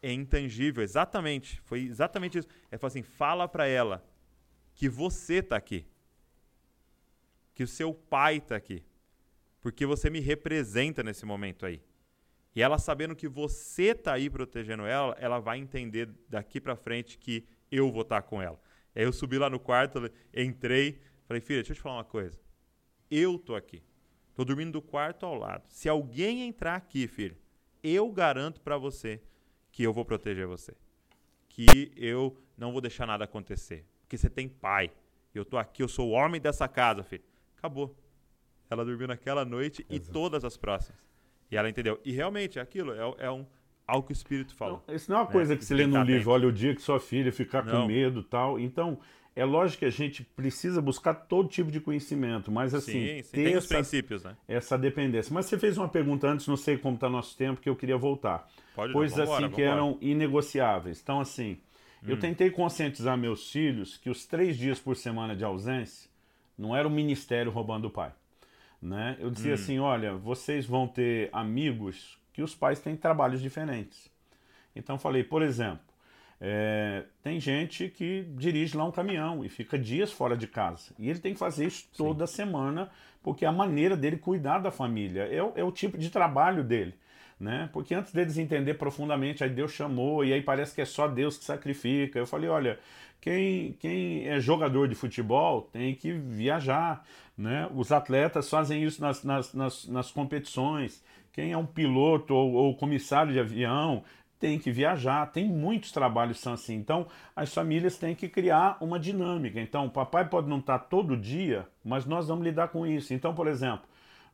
[SPEAKER 1] é intangível, exatamente. Foi exatamente isso. É assim: fala para ela que você está aqui, que o seu pai está aqui, porque você me representa nesse momento aí. E ela sabendo que você está aí protegendo ela, ela vai entender daqui para frente que eu vou estar tá com ela. Aí eu subi lá no quarto, entrei, falei, filha, deixa eu te falar uma coisa. Eu tô aqui. Tô dormindo do quarto ao lado. Se alguém entrar aqui, filha, eu garanto para você que eu vou proteger você. Que eu não vou deixar nada acontecer. Porque você tem pai. Eu tô aqui, eu sou o homem dessa casa, filho. Acabou. Ela dormiu naquela noite Exato. e todas as próximas. E ela entendeu. E realmente, aquilo é, é um, algo que o Espírito falou.
[SPEAKER 2] Não, isso não é uma né? coisa que você lê no livro, olha o dia que sua filha ficar não. com medo tal. Então, é lógico que a gente precisa buscar todo tipo de conhecimento, mas assim, sim, sim.
[SPEAKER 1] tem
[SPEAKER 2] essa,
[SPEAKER 1] os princípios, né?
[SPEAKER 2] essa dependência. Mas você fez uma pergunta antes, não sei como está nosso tempo, que eu queria voltar. Pode Coisas não, vambora, assim que vambora. eram inegociáveis. Então, assim, hum. eu tentei conscientizar meus filhos que os três dias por semana de ausência não era o ministério roubando o pai. Né? Eu dizia hum. assim: olha, vocês vão ter amigos que os pais têm trabalhos diferentes. Então falei, por exemplo, é, tem gente que dirige lá um caminhão e fica dias fora de casa. E ele tem que fazer isso toda Sim. semana, porque é a maneira dele cuidar da família. É, é o tipo de trabalho dele. Né? Porque antes deles entender profundamente, aí Deus chamou, e aí parece que é só Deus que sacrifica. Eu falei, olha, quem, quem é jogador de futebol tem que viajar, né? Os atletas fazem isso nas, nas, nas, nas competições. Quem é um piloto ou, ou comissário de avião tem que viajar, tem muitos trabalhos são assim. Então, as famílias têm que criar uma dinâmica. Então, o papai pode não estar todo dia, mas nós vamos lidar com isso. Então, por exemplo,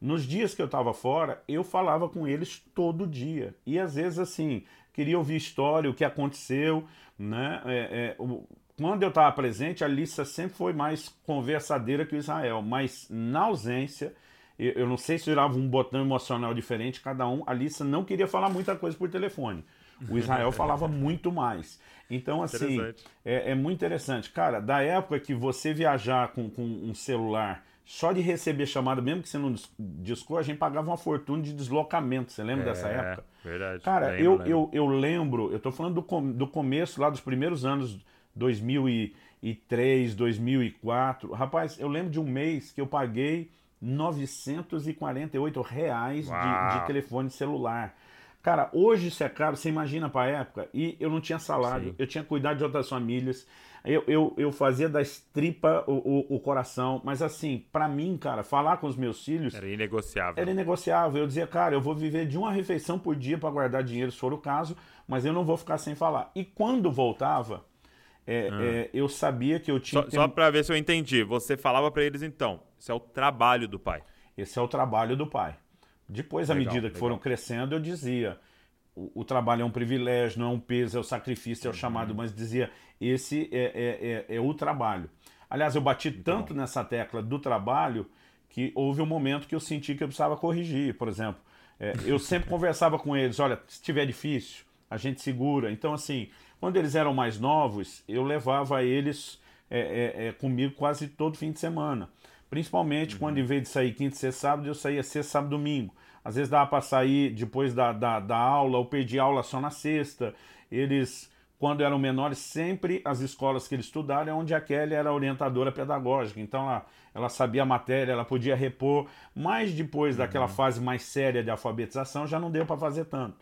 [SPEAKER 2] nos dias que eu estava fora, eu falava com eles todo dia. E às vezes, assim, queria ouvir história, o que aconteceu, né? É, é, o, quando eu estava presente, a Lissa sempre foi mais conversadeira que o Israel, mas na ausência, eu, eu não sei se virava um botão emocional diferente, cada um, a Lissa não queria falar muita coisa por telefone. O Israel falava muito mais. Então, assim, é, é, muito interessante. Cara, da época que você viajar com, com um celular, só de receber chamada, mesmo que você não discou, a gente pagava uma fortuna de deslocamento. Você lembra é, dessa época?
[SPEAKER 1] Verdade.
[SPEAKER 2] Cara, lembro, eu, lembro. Eu, eu lembro, eu tô falando do, do começo, lá dos primeiros anos, 2003, 2004. Rapaz, eu lembro de um mês que eu paguei 948 reais de, de telefone celular. Cara, hoje isso é caro, você imagina para a época, e eu não tinha salário, Sim. eu tinha cuidado de outras famílias, eu, eu, eu fazia da estripa o, o, o coração, mas assim, para mim, cara, falar com os meus filhos.
[SPEAKER 1] Era inegociável.
[SPEAKER 2] Era inegociável. Eu dizia, cara, eu vou viver de uma refeição por dia para guardar dinheiro, se for o caso, mas eu não vou ficar sem falar. E quando voltava, é, hum. é, eu sabia que eu tinha.
[SPEAKER 1] Só, só para ver se eu entendi, você falava para eles então, esse é o trabalho do pai.
[SPEAKER 2] Esse é o trabalho do pai. Depois, à legal, medida que legal. foram crescendo, eu dizia: o, o, trabalho é um privilégio, não é um peso, é o sacrifício, é o uhum. chamado, mas dizia: esse é, é, é, é o trabalho. Aliás, eu bati tanto nessa tecla do trabalho que houve um momento que eu senti que eu precisava corrigir. Por exemplo, é, eu sempre conversava com eles: olha, se estiver difícil, a gente segura. Então, assim, quando eles eram mais novos, eu levava eles é, é, é comigo quase todo fim de semana. Principalmente uhum. quando, em vez de sair quinta, sexta, sábado, eu saía sexta, sábado, domingo. Às vezes dava para sair depois da, da, da aula, ou perdi aula só na sexta. Eles, quando eram menores, sempre as escolas que eles estudaram é onde a Kelly era orientadora pedagógica. Então ela, ela sabia a matéria, ela podia repor. Mas depois uhum. daquela fase mais séria de alfabetização, já não deu para fazer tanto.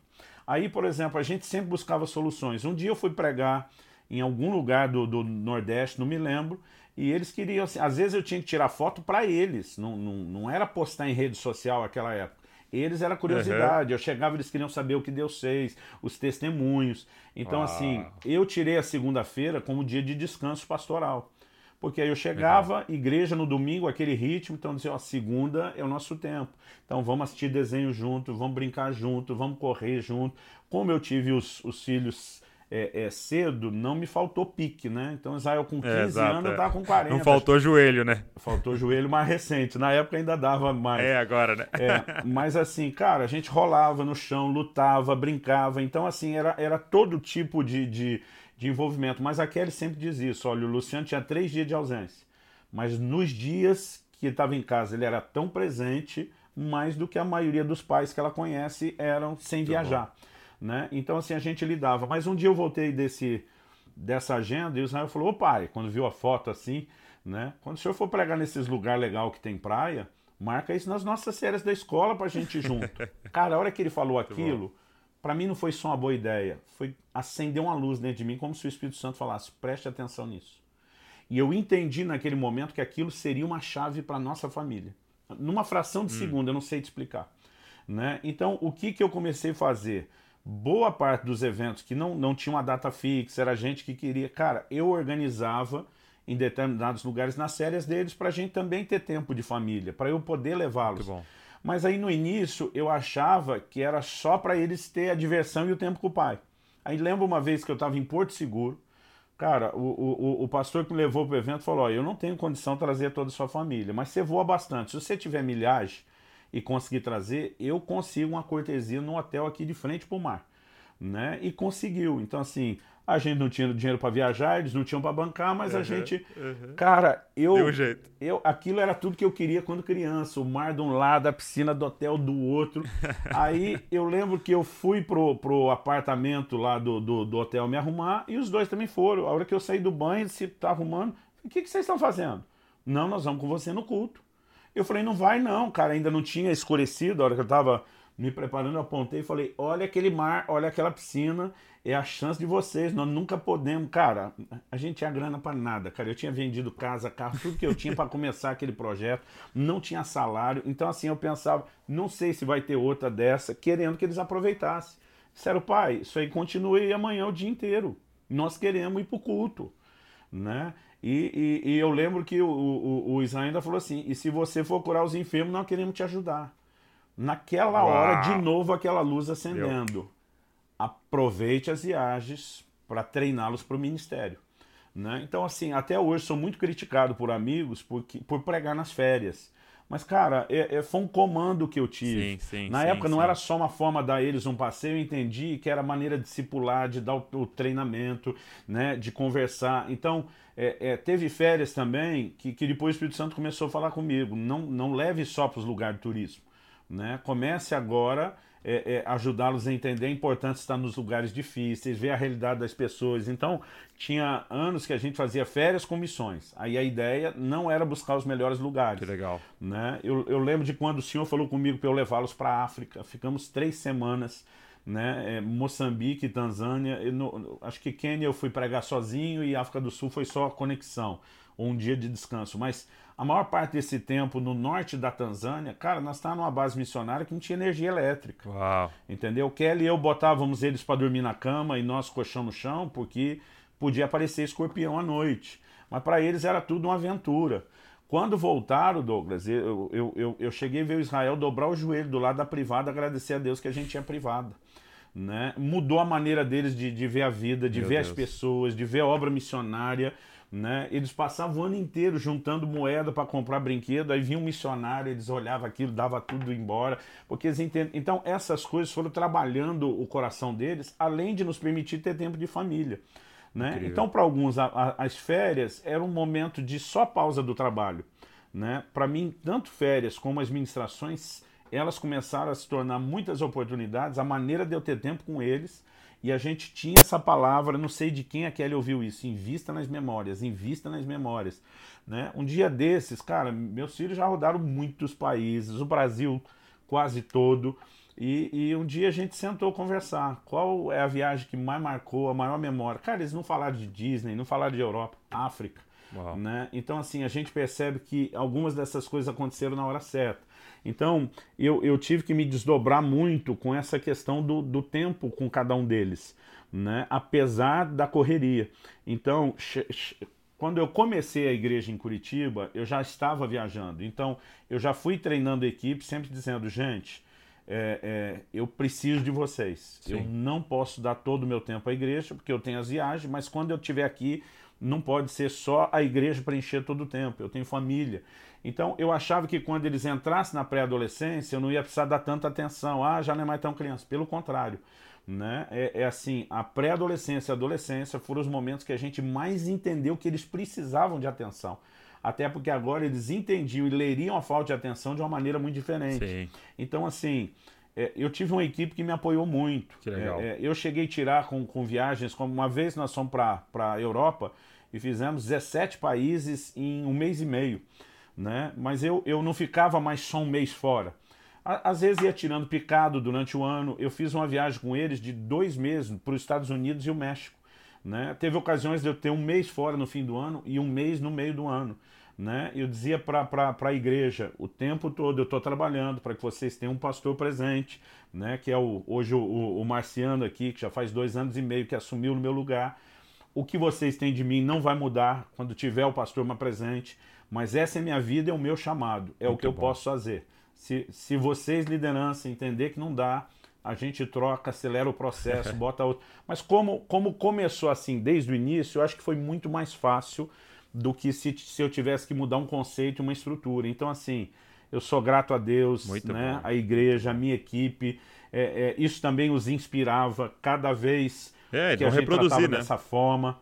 [SPEAKER 2] Aí, por exemplo, a gente sempre buscava soluções. Um dia eu fui pregar em algum lugar do, do Nordeste, não me lembro, E eles queriam, assim, às vezes eu tinha que tirar foto para eles, não, não, não era postar em rede social naquela época. Eles era curiosidade, uhum. eu chegava, eles queriam saber o que Deus fez, os testemunhos. Então, ah. assim, eu tirei a segunda-feira como dia de descanso pastoral. Porque aí eu chegava, igreja no domingo, aquele ritmo, então dizia, ó, segunda é o nosso tempo. Então vamos assistir desenho junto, vamos brincar junto, vamos correr junto. Como eu tive os, os filhos é, é, cedo, não me faltou pique, né? Então Israel com 15 é, exato, anos, eu tava com 40.
[SPEAKER 1] Não faltou joelho, né?
[SPEAKER 2] Faltou joelho mais recente. Na época ainda dava mais.
[SPEAKER 1] É, agora, né?
[SPEAKER 2] É, mas assim, cara, a gente rolava no chão, lutava, brincava. Então, assim, era, era todo tipo de, de, de envolvimento. Mas a Kelly sempre diz isso. Olha, o Luciano tinha três dias de ausência. Mas nos dias que estava em casa, ele era tão presente, mais do que a maioria dos pais que ela conhece eram sem Muito viajar. Bom. Né? Então, assim, a gente lidava. Mas um dia eu voltei desse, dessa agenda e o Israel falou: Ô pai, quando viu a foto assim, né? Quando o senhor for pregar nesses lugares legal que tem praia, marca isso nas nossas séries da escola pra gente ir junto. Cara, a hora que ele falou aquilo, para mim não foi só uma boa ideia, foi acender uma luz dentro de mim, como se o Espírito Santo falasse: preste atenção nisso. E eu entendi naquele momento que aquilo seria uma chave para nossa família. Numa fração de hum. segundo, eu não sei te explicar. Né? Então, o que, que eu comecei a fazer? Boa parte dos eventos que não, não tinha uma data fixa, era gente que queria. Cara, eu organizava em determinados lugares nas férias deles para a gente também ter tempo de família, para eu poder levá-los. Mas aí no início eu achava que era só para eles ter a diversão e o tempo com o pai. Aí lembro uma vez que eu estava em Porto Seguro, cara, o, o, o pastor que me levou para o evento falou: Eu não tenho condição de trazer toda a sua família, mas você voa bastante. Se você tiver milhagem, e conseguir trazer, eu consigo uma cortesia no hotel aqui de frente para o mar. Né? E conseguiu. Então, assim, a gente não tinha dinheiro para viajar, eles não tinham para bancar, mas uhum, a gente. Uhum. Cara, eu.
[SPEAKER 1] Deu jeito.
[SPEAKER 2] Eu, aquilo era tudo que eu queria quando criança. O mar de um lado, a piscina do hotel do outro. Aí eu lembro que eu fui pro, pro apartamento lá do, do, do, hotel me arrumar e os dois também foram. A hora que eu saí do banho, se tá arrumando, o que, que vocês estão fazendo? Não, nós vamos com você no culto. Eu falei, não vai não, cara, ainda não tinha escurecido. A hora que eu tava me preparando, eu apontei e falei, olha aquele mar, olha aquela piscina, é a chance de vocês, nós nunca podemos. Cara, a gente tinha grana para nada, cara. Eu tinha vendido casa, carro, tudo que eu tinha para começar aquele projeto, não tinha salário. Então, assim, eu pensava, não sei se vai ter outra dessa, querendo que eles aproveitassem. Disseram, pai, isso aí continue amanhã o dia inteiro. Nós queremos ir pro culto, né? E, e, e, eu lembro que o, o, o Israel ainda falou assim: e se você for curar os enfermos, nós queremos te ajudar. Naquela Uau. hora, de novo, aquela luz acendendo. Aproveite as viagens para treiná-los para o ministério. Né? Então, assim, até hoje sou muito criticado por amigos por, por pregar nas férias. Mas, cara, é, é, foi um comando que eu tive. Sim, sim, Na sim, época não era só uma forma de dar eles um passeio, eu entendi que era maneira de discipular, de dar o, o treinamento, né, de conversar. Então, é, é, teve férias também que, que depois o Espírito Santo começou a falar comigo. Não, não leve só para os lugares de turismo. Né? Comece agora é, é, ajudá-los a entender a importância de estar nos lugares difíceis, ver a realidade das pessoas. Então, tinha anos que a gente fazia férias com missões. Aí a ideia não era buscar os melhores lugares.
[SPEAKER 1] Que legal.
[SPEAKER 2] Né? Eu, eu lembro de quando o senhor falou comigo para eu levá-los para a África. Ficamos três semanas né? É, Moçambique, Tanzânia, no, acho que Quênia eu fui pregar sozinho e África do Sul foi só conexão, ou um dia de descanso. Mas a maior parte desse tempo no norte da Tanzânia, cara, nós estávamos numa base missionária que não tinha energia elétrica.
[SPEAKER 1] Uau.
[SPEAKER 2] Entendeu? Kelly e eu botávamos eles para dormir na cama e nós colchão no chão, porque podia aparecer escorpião à noite. Mas para eles era tudo uma aventura. Quando voltaram, Douglas, eu, eu, eu, eu cheguei a ver o Israel dobrar o joelho do lado da privada, agradecer a Deus que a gente tinha privada. Né? Mudou a maneira deles de, de ver a vida, de Meu ver Deus. as pessoas, de ver a obra missionária. Né? Eles passavam o ano inteiro juntando moeda para comprar brinquedo, aí vinha um missionário, eles olhavam aquilo, dava tudo embora, porque eles entendem. Então, essas coisas foram trabalhando o coração deles, além de nos permitir ter tempo de família. Né? Então, para alguns, a, a, as férias era um momento de só pausa do trabalho. Né? Para mim, tanto férias como as ministrações, elas começaram a se tornar muitas oportunidades, a maneira de eu ter tempo com eles. E a gente tinha essa palavra, não sei de quem a Kelly ouviu isso, invista nas memórias, invista nas memórias. Né? Um dia desses, cara, meus filhos já rodaram muitos países, o Brasil quase todo. E, e, um dia a gente sentou conversar. Qual é a viagem que mais marcou, a maior memória? Cara, eles não falaram de Disney, não falaram de Europa, África. Né? Então, assim, a gente percebe que algumas dessas coisas aconteceram na hora certa. Então, eu, eu tive que me desdobrar muito com essa questão do, do tempo com cada um deles, né? apesar da correria. Então, quando eu comecei a igreja em Curitiba, eu já estava viajando. Então, eu já fui treinando a equipe, sempre dizendo, gente, é, é, eu preciso de vocês. Sim. Eu não posso dar todo o meu tempo à igreja, porque eu tenho as viagens, mas quando eu estiver aqui, não pode ser só a igreja preencher todo o tempo. Eu tenho família. Então, eu achava que quando eles entrassem na pré-adolescência, eu não ia precisar dar tanta atenção. Ah, já não é mais tão criança. Pelo contrário. Né? É, é assim, a pré-adolescência e a adolescência foram os momentos que a gente mais entendeu que eles precisavam de atenção até porque agora eles entendiam e leriam a falta de atenção de uma maneira muito diferente. Sim. Então, assim, é, eu tive uma equipe que me apoiou muito. É, é, eu cheguei a tirar com, com viagens, como uma vez nós fomos para a Europa e fizemos 17 países em um mês e meio. Né? Mas eu, eu não ficava mais só um mês fora. Às vezes ia tirando picado durante o ano. Eu fiz uma viagem com eles de dois meses para os Estados Unidos e o México. Né? Teve ocasiões de eu ter um mês fora no fim do ano e um mês no meio do ano. Né? Eu dizia para a igreja o tempo todo: eu estou trabalhando para que vocês tenham um pastor presente, né? que é o, hoje o, o, Marciano aqui, que já faz dois anos e meio que assumiu no meu lugar. O que vocês têm de mim não vai mudar quando tiver o pastor mais presente, mas essa é minha vida, é o meu chamado, é Muito o que eu posso fazer. Se, se vocês, liderança, entender que não dá, a gente troca, acelera o processo, bota outro. Mas como, como começou assim desde o início, eu acho que foi muito mais fácil do que se, se eu tivesse que mudar um conceito, uma estrutura. Então, assim, eu sou grato a Deus, né, a igreja, a minha equipe. É, é, isso também os inspirava cada vez
[SPEAKER 1] é,
[SPEAKER 2] que a gente
[SPEAKER 1] reproduzir, né?
[SPEAKER 2] dessa forma.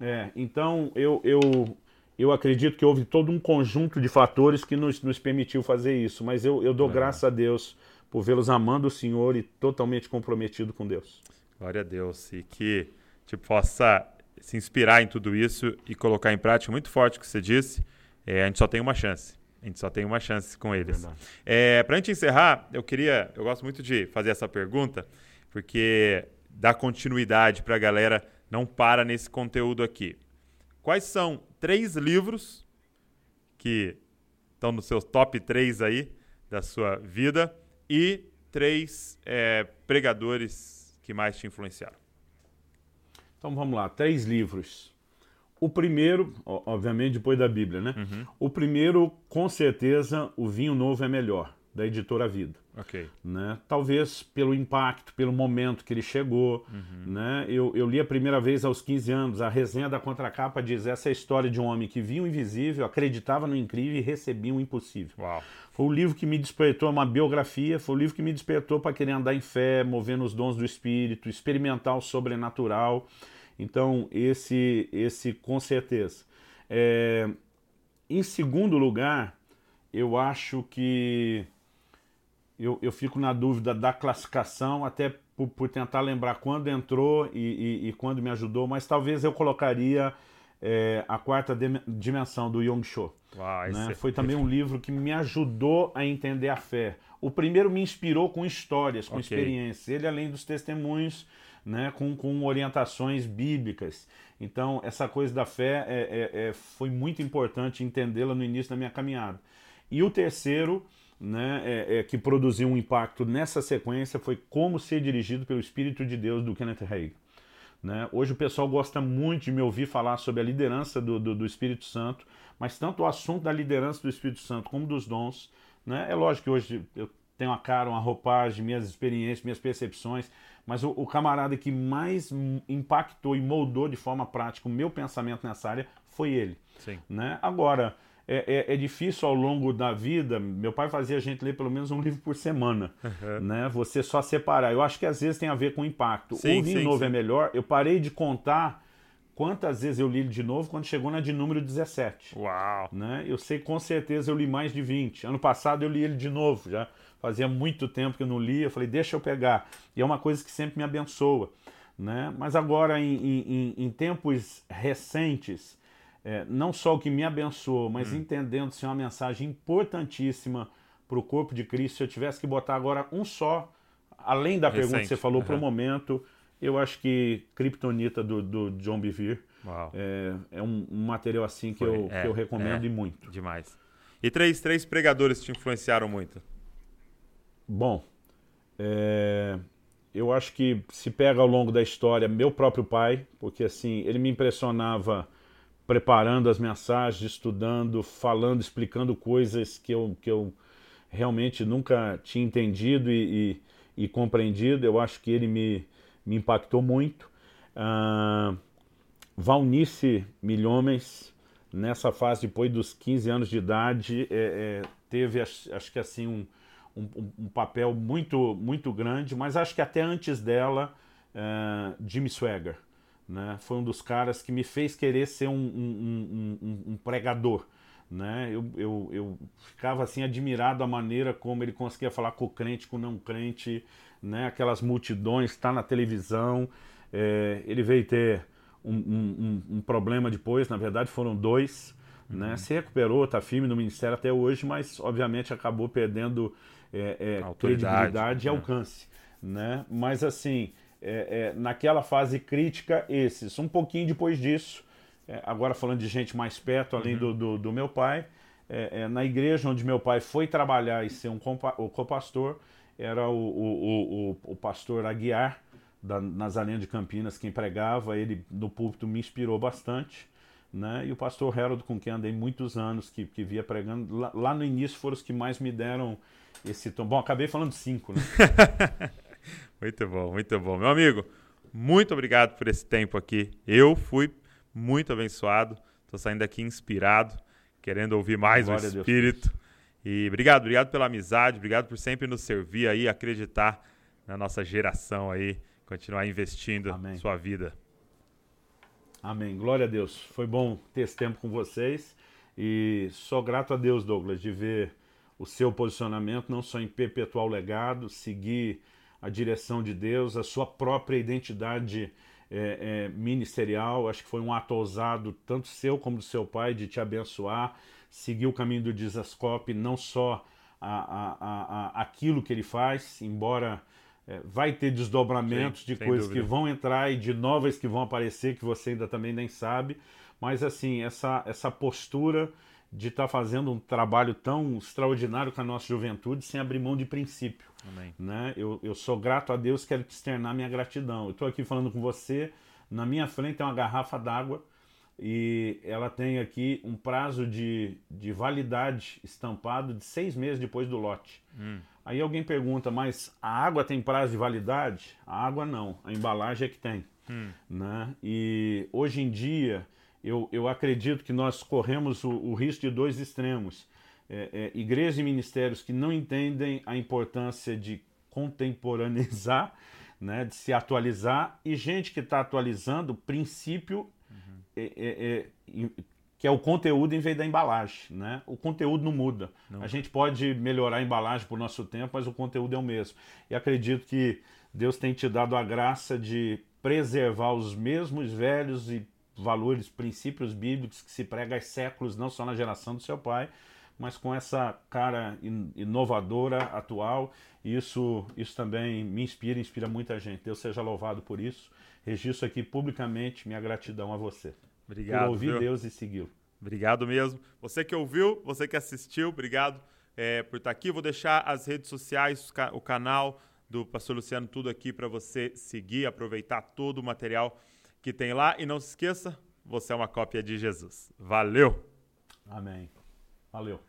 [SPEAKER 2] É, então, eu, eu, eu acredito que houve todo um conjunto de fatores que nos, nos permitiu fazer isso. Mas eu, eu dou é. graças a Deus por vê-los amando o Senhor e totalmente comprometido com Deus.
[SPEAKER 1] Glória a Deus. E que te possa se inspirar em tudo isso e colocar em prática muito forte o que você disse. É, a gente só tem uma chance. A gente só tem uma chance com eles. É, Para a gente encerrar, eu queria. Eu gosto muito de fazer essa pergunta, porque dá continuidade para a galera, não para nesse conteúdo aqui. Quais são três livros que estão nos seus top 3 aí da sua vida e três é, pregadores que mais te influenciaram.
[SPEAKER 2] Então vamos lá, três livros. O primeiro, obviamente depois da Bíblia, né? Uhum. O primeiro, com certeza, O Vinho Novo é Melhor, da editora Vida.
[SPEAKER 1] Ok.
[SPEAKER 2] Né? Talvez pelo impacto, pelo momento que ele chegou. Uhum. Né? Eu, eu, li a primeira vez aos 15 anos. A resenha da contracapa diz essa é a história de um homem que via o invisível, acreditava no incrível e recebia o impossível.
[SPEAKER 1] Uau.
[SPEAKER 2] Foi o livro que me despertou, uma biografia, foi o livro que me despertou para querer andar em fé, movendo os dons do Espírito, experimentar o sobrenatural. Então, esse, esse com certeza. É, em segundo lugar, eu acho que eu, eu fico na dúvida da classificação, até por, por tentar lembrar quando entrou e, e, e, quando me ajudou, mas talvez eu colocaria é, A Quarta Dimensão, do Yong Cho. né? Foi também um livro que me ajudou a entender a fé. O primeiro me inspirou com histórias, com okay. experiências. Ele, além dos testemunhos, né, com, com orientações bíblicas. Então, essa coisa da fé é, é, é foi muito importante entendê-la no início da minha caminhada. E o terceiro, né, é, é, que produziu um impacto nessa sequência, foi Como Ser Dirigido pelo Espírito de Deus, do Kenneth Hagin. Né? Hoje o pessoal gosta muito de me ouvir falar sobre a liderança do, do, do, Espírito Santo, mas tanto o assunto da liderança do Espírito Santo como dos dons, né? é lógico que hoje eu tenho a cara, uma roupagem, minhas experiências, minhas percepções, mas o, o camarada que mais impactou e moldou de forma prática o meu pensamento nessa área foi ele.
[SPEAKER 1] Sim.
[SPEAKER 2] Né? Agora, é, é, é, difícil ao longo da vida. Meu pai fazia a gente ler pelo menos um livro por semana, uhum. né? Você só separar. Eu acho que às vezes tem a ver com impacto. Sim, o vinho sim, novo sim. é melhor. Eu parei de contar quantas vezes eu li ele de novo quando chegou na de número 17.
[SPEAKER 1] Uau!
[SPEAKER 2] Né? Eu sei com certeza eu li mais de 20. Ano passado eu li ele de novo, já fazia muito tempo que eu não lia. Eu falei, deixa eu pegar. E é uma coisa que sempre me abençoa. Né? Mas agora, em, em, em tempos recentes, é, não só o que me abençoou, mas hum. entendendo ser uma mensagem importantíssima para o corpo de Cristo. Se eu tivesse que botar agora um só, além da Recente. pergunta que você falou uhum. para o momento, eu acho que Kryptonita do, do John Bevere É, é um, um, material assim que, eu, é, que eu recomendo
[SPEAKER 1] é,
[SPEAKER 2] e muito.
[SPEAKER 1] Demais. E três, três pregadores te influenciaram muito?
[SPEAKER 2] Bom, é, eu acho que se pega ao longo da história meu próprio pai, porque assim, ele me impressionava preparando as mensagens, estudando, falando, explicando coisas que eu, que eu realmente nunca tinha entendido e, e, e compreendido. Eu acho que ele me, me impactou muito. Uh, Valnice Milhomens, nessa fase depois dos 15 anos de idade, é, é, teve, acho, acho, que assim, um, um, um, papel muito, muito grande, mas acho que até antes dela, uh, Jimmy Swagger. Né? Foi um dos caras que me fez querer ser um, um, um pregador. Né? Eu, eu, eu ficava assim admirado a maneira como ele conseguia falar com o crente, com o não crente, né? aquelas multidões, está na televisão. É, ele veio ter um, um, um, problema depois, na verdade foram dois. Né? Uhum. Né? Se recuperou, está firme no ministério até hoje, mas obviamente acabou perdendo é, é, credibilidade e né? alcance. Né? Mas assim, é, é, naquela fase crítica, esses. Um pouquinho depois disso, é, agora falando de gente mais perto, além uhum. do, do, do, meu pai, é, é, na igreja onde meu pai foi trabalhar e ser um o copastor, era o, o, o, o pastor Aguiar, da Nazareno de Campinas, quem pregava, ele no púlpito me inspirou bastante. Né? E o pastor Harold, com quem andei muitos anos, que, que via pregando, lá, lá no início foram os que mais me deram esse tom. Bom, acabei falando cinco, né?
[SPEAKER 1] muito bom, muito bom. Meu amigo, muito obrigado por esse tempo aqui. Eu fui muito abençoado. Estou saindo daqui inspirado, querendo ouvir mais Glória o Espírito. E obrigado, obrigado pela amizade, obrigado por sempre nos servir aí, acreditar na nossa geração aí, continuar investindo Amém. sua vida.
[SPEAKER 2] Amém. Glória a Deus. Foi bom ter esse tempo com vocês e sou grato a Deus, Douglas, de ver o seu posicionamento não só em perpetuar o legado, seguir a direção de Deus, a sua própria identidade é, é, ministerial. Acho que foi um ato ousado, tanto seu como do seu pai, de te abençoar, seguir o caminho do Dizascope, não só a, a, a, aquilo que ele faz, embora é, vai ter desdobramentos Sim, de coisas dúvida. que vão entrar e de novas que vão aparecer que você ainda também nem sabe. Mas assim, essa, essa postura de estar tá fazendo um trabalho tão extraordinário com a nossa juventude sem abrir mão de princípio. Amém. Né? Eu, eu sou grato a Deus, quero te externar minha gratidão. Eu estou aqui falando com você, na minha frente tem uma garrafa d'água e ela tem aqui um prazo de, de validade estampado de seis meses depois do lote. Hum. Aí alguém pergunta, mas a água tem prazo de validade? A água não, a embalagem é que tem. Hum. Né? E hoje em dia eu, eu acredito que nós corremos o, o risco de dois extremos. É, é, igrejas e ministérios que não entendem a importância de contemporaneizar, né, de se atualizar, e gente que está atualizando o princípio uhum. é, é, é que é o conteúdo em vez da embalagem. Né? O conteúdo não muda. Não. A gente pode melhorar a embalagem por nosso tempo, mas o conteúdo é o mesmo. E acredito que Deus tem te dado a graça de preservar os mesmos velhos e valores, princípios bíblicos que se prega há séculos, não só na geração do seu pai, mas com essa cara inovadora, atual. Isso, isso também me inspira, inspira muita gente. Deus seja louvado por isso. Registro aqui publicamente minha gratidão a você.
[SPEAKER 1] Obrigado.
[SPEAKER 2] Por ouvir viu? Deus e segui-lo.
[SPEAKER 1] Obrigado mesmo. Você que ouviu, você que assistiu, obrigado é, por estar aqui. Vou deixar as redes sociais, o canal do Pastor Luciano, tudo aqui para você seguir, aproveitar todo o material que tem lá. E não se esqueça, você é uma cópia de Jesus. Valeu!
[SPEAKER 2] Amém. Valeu.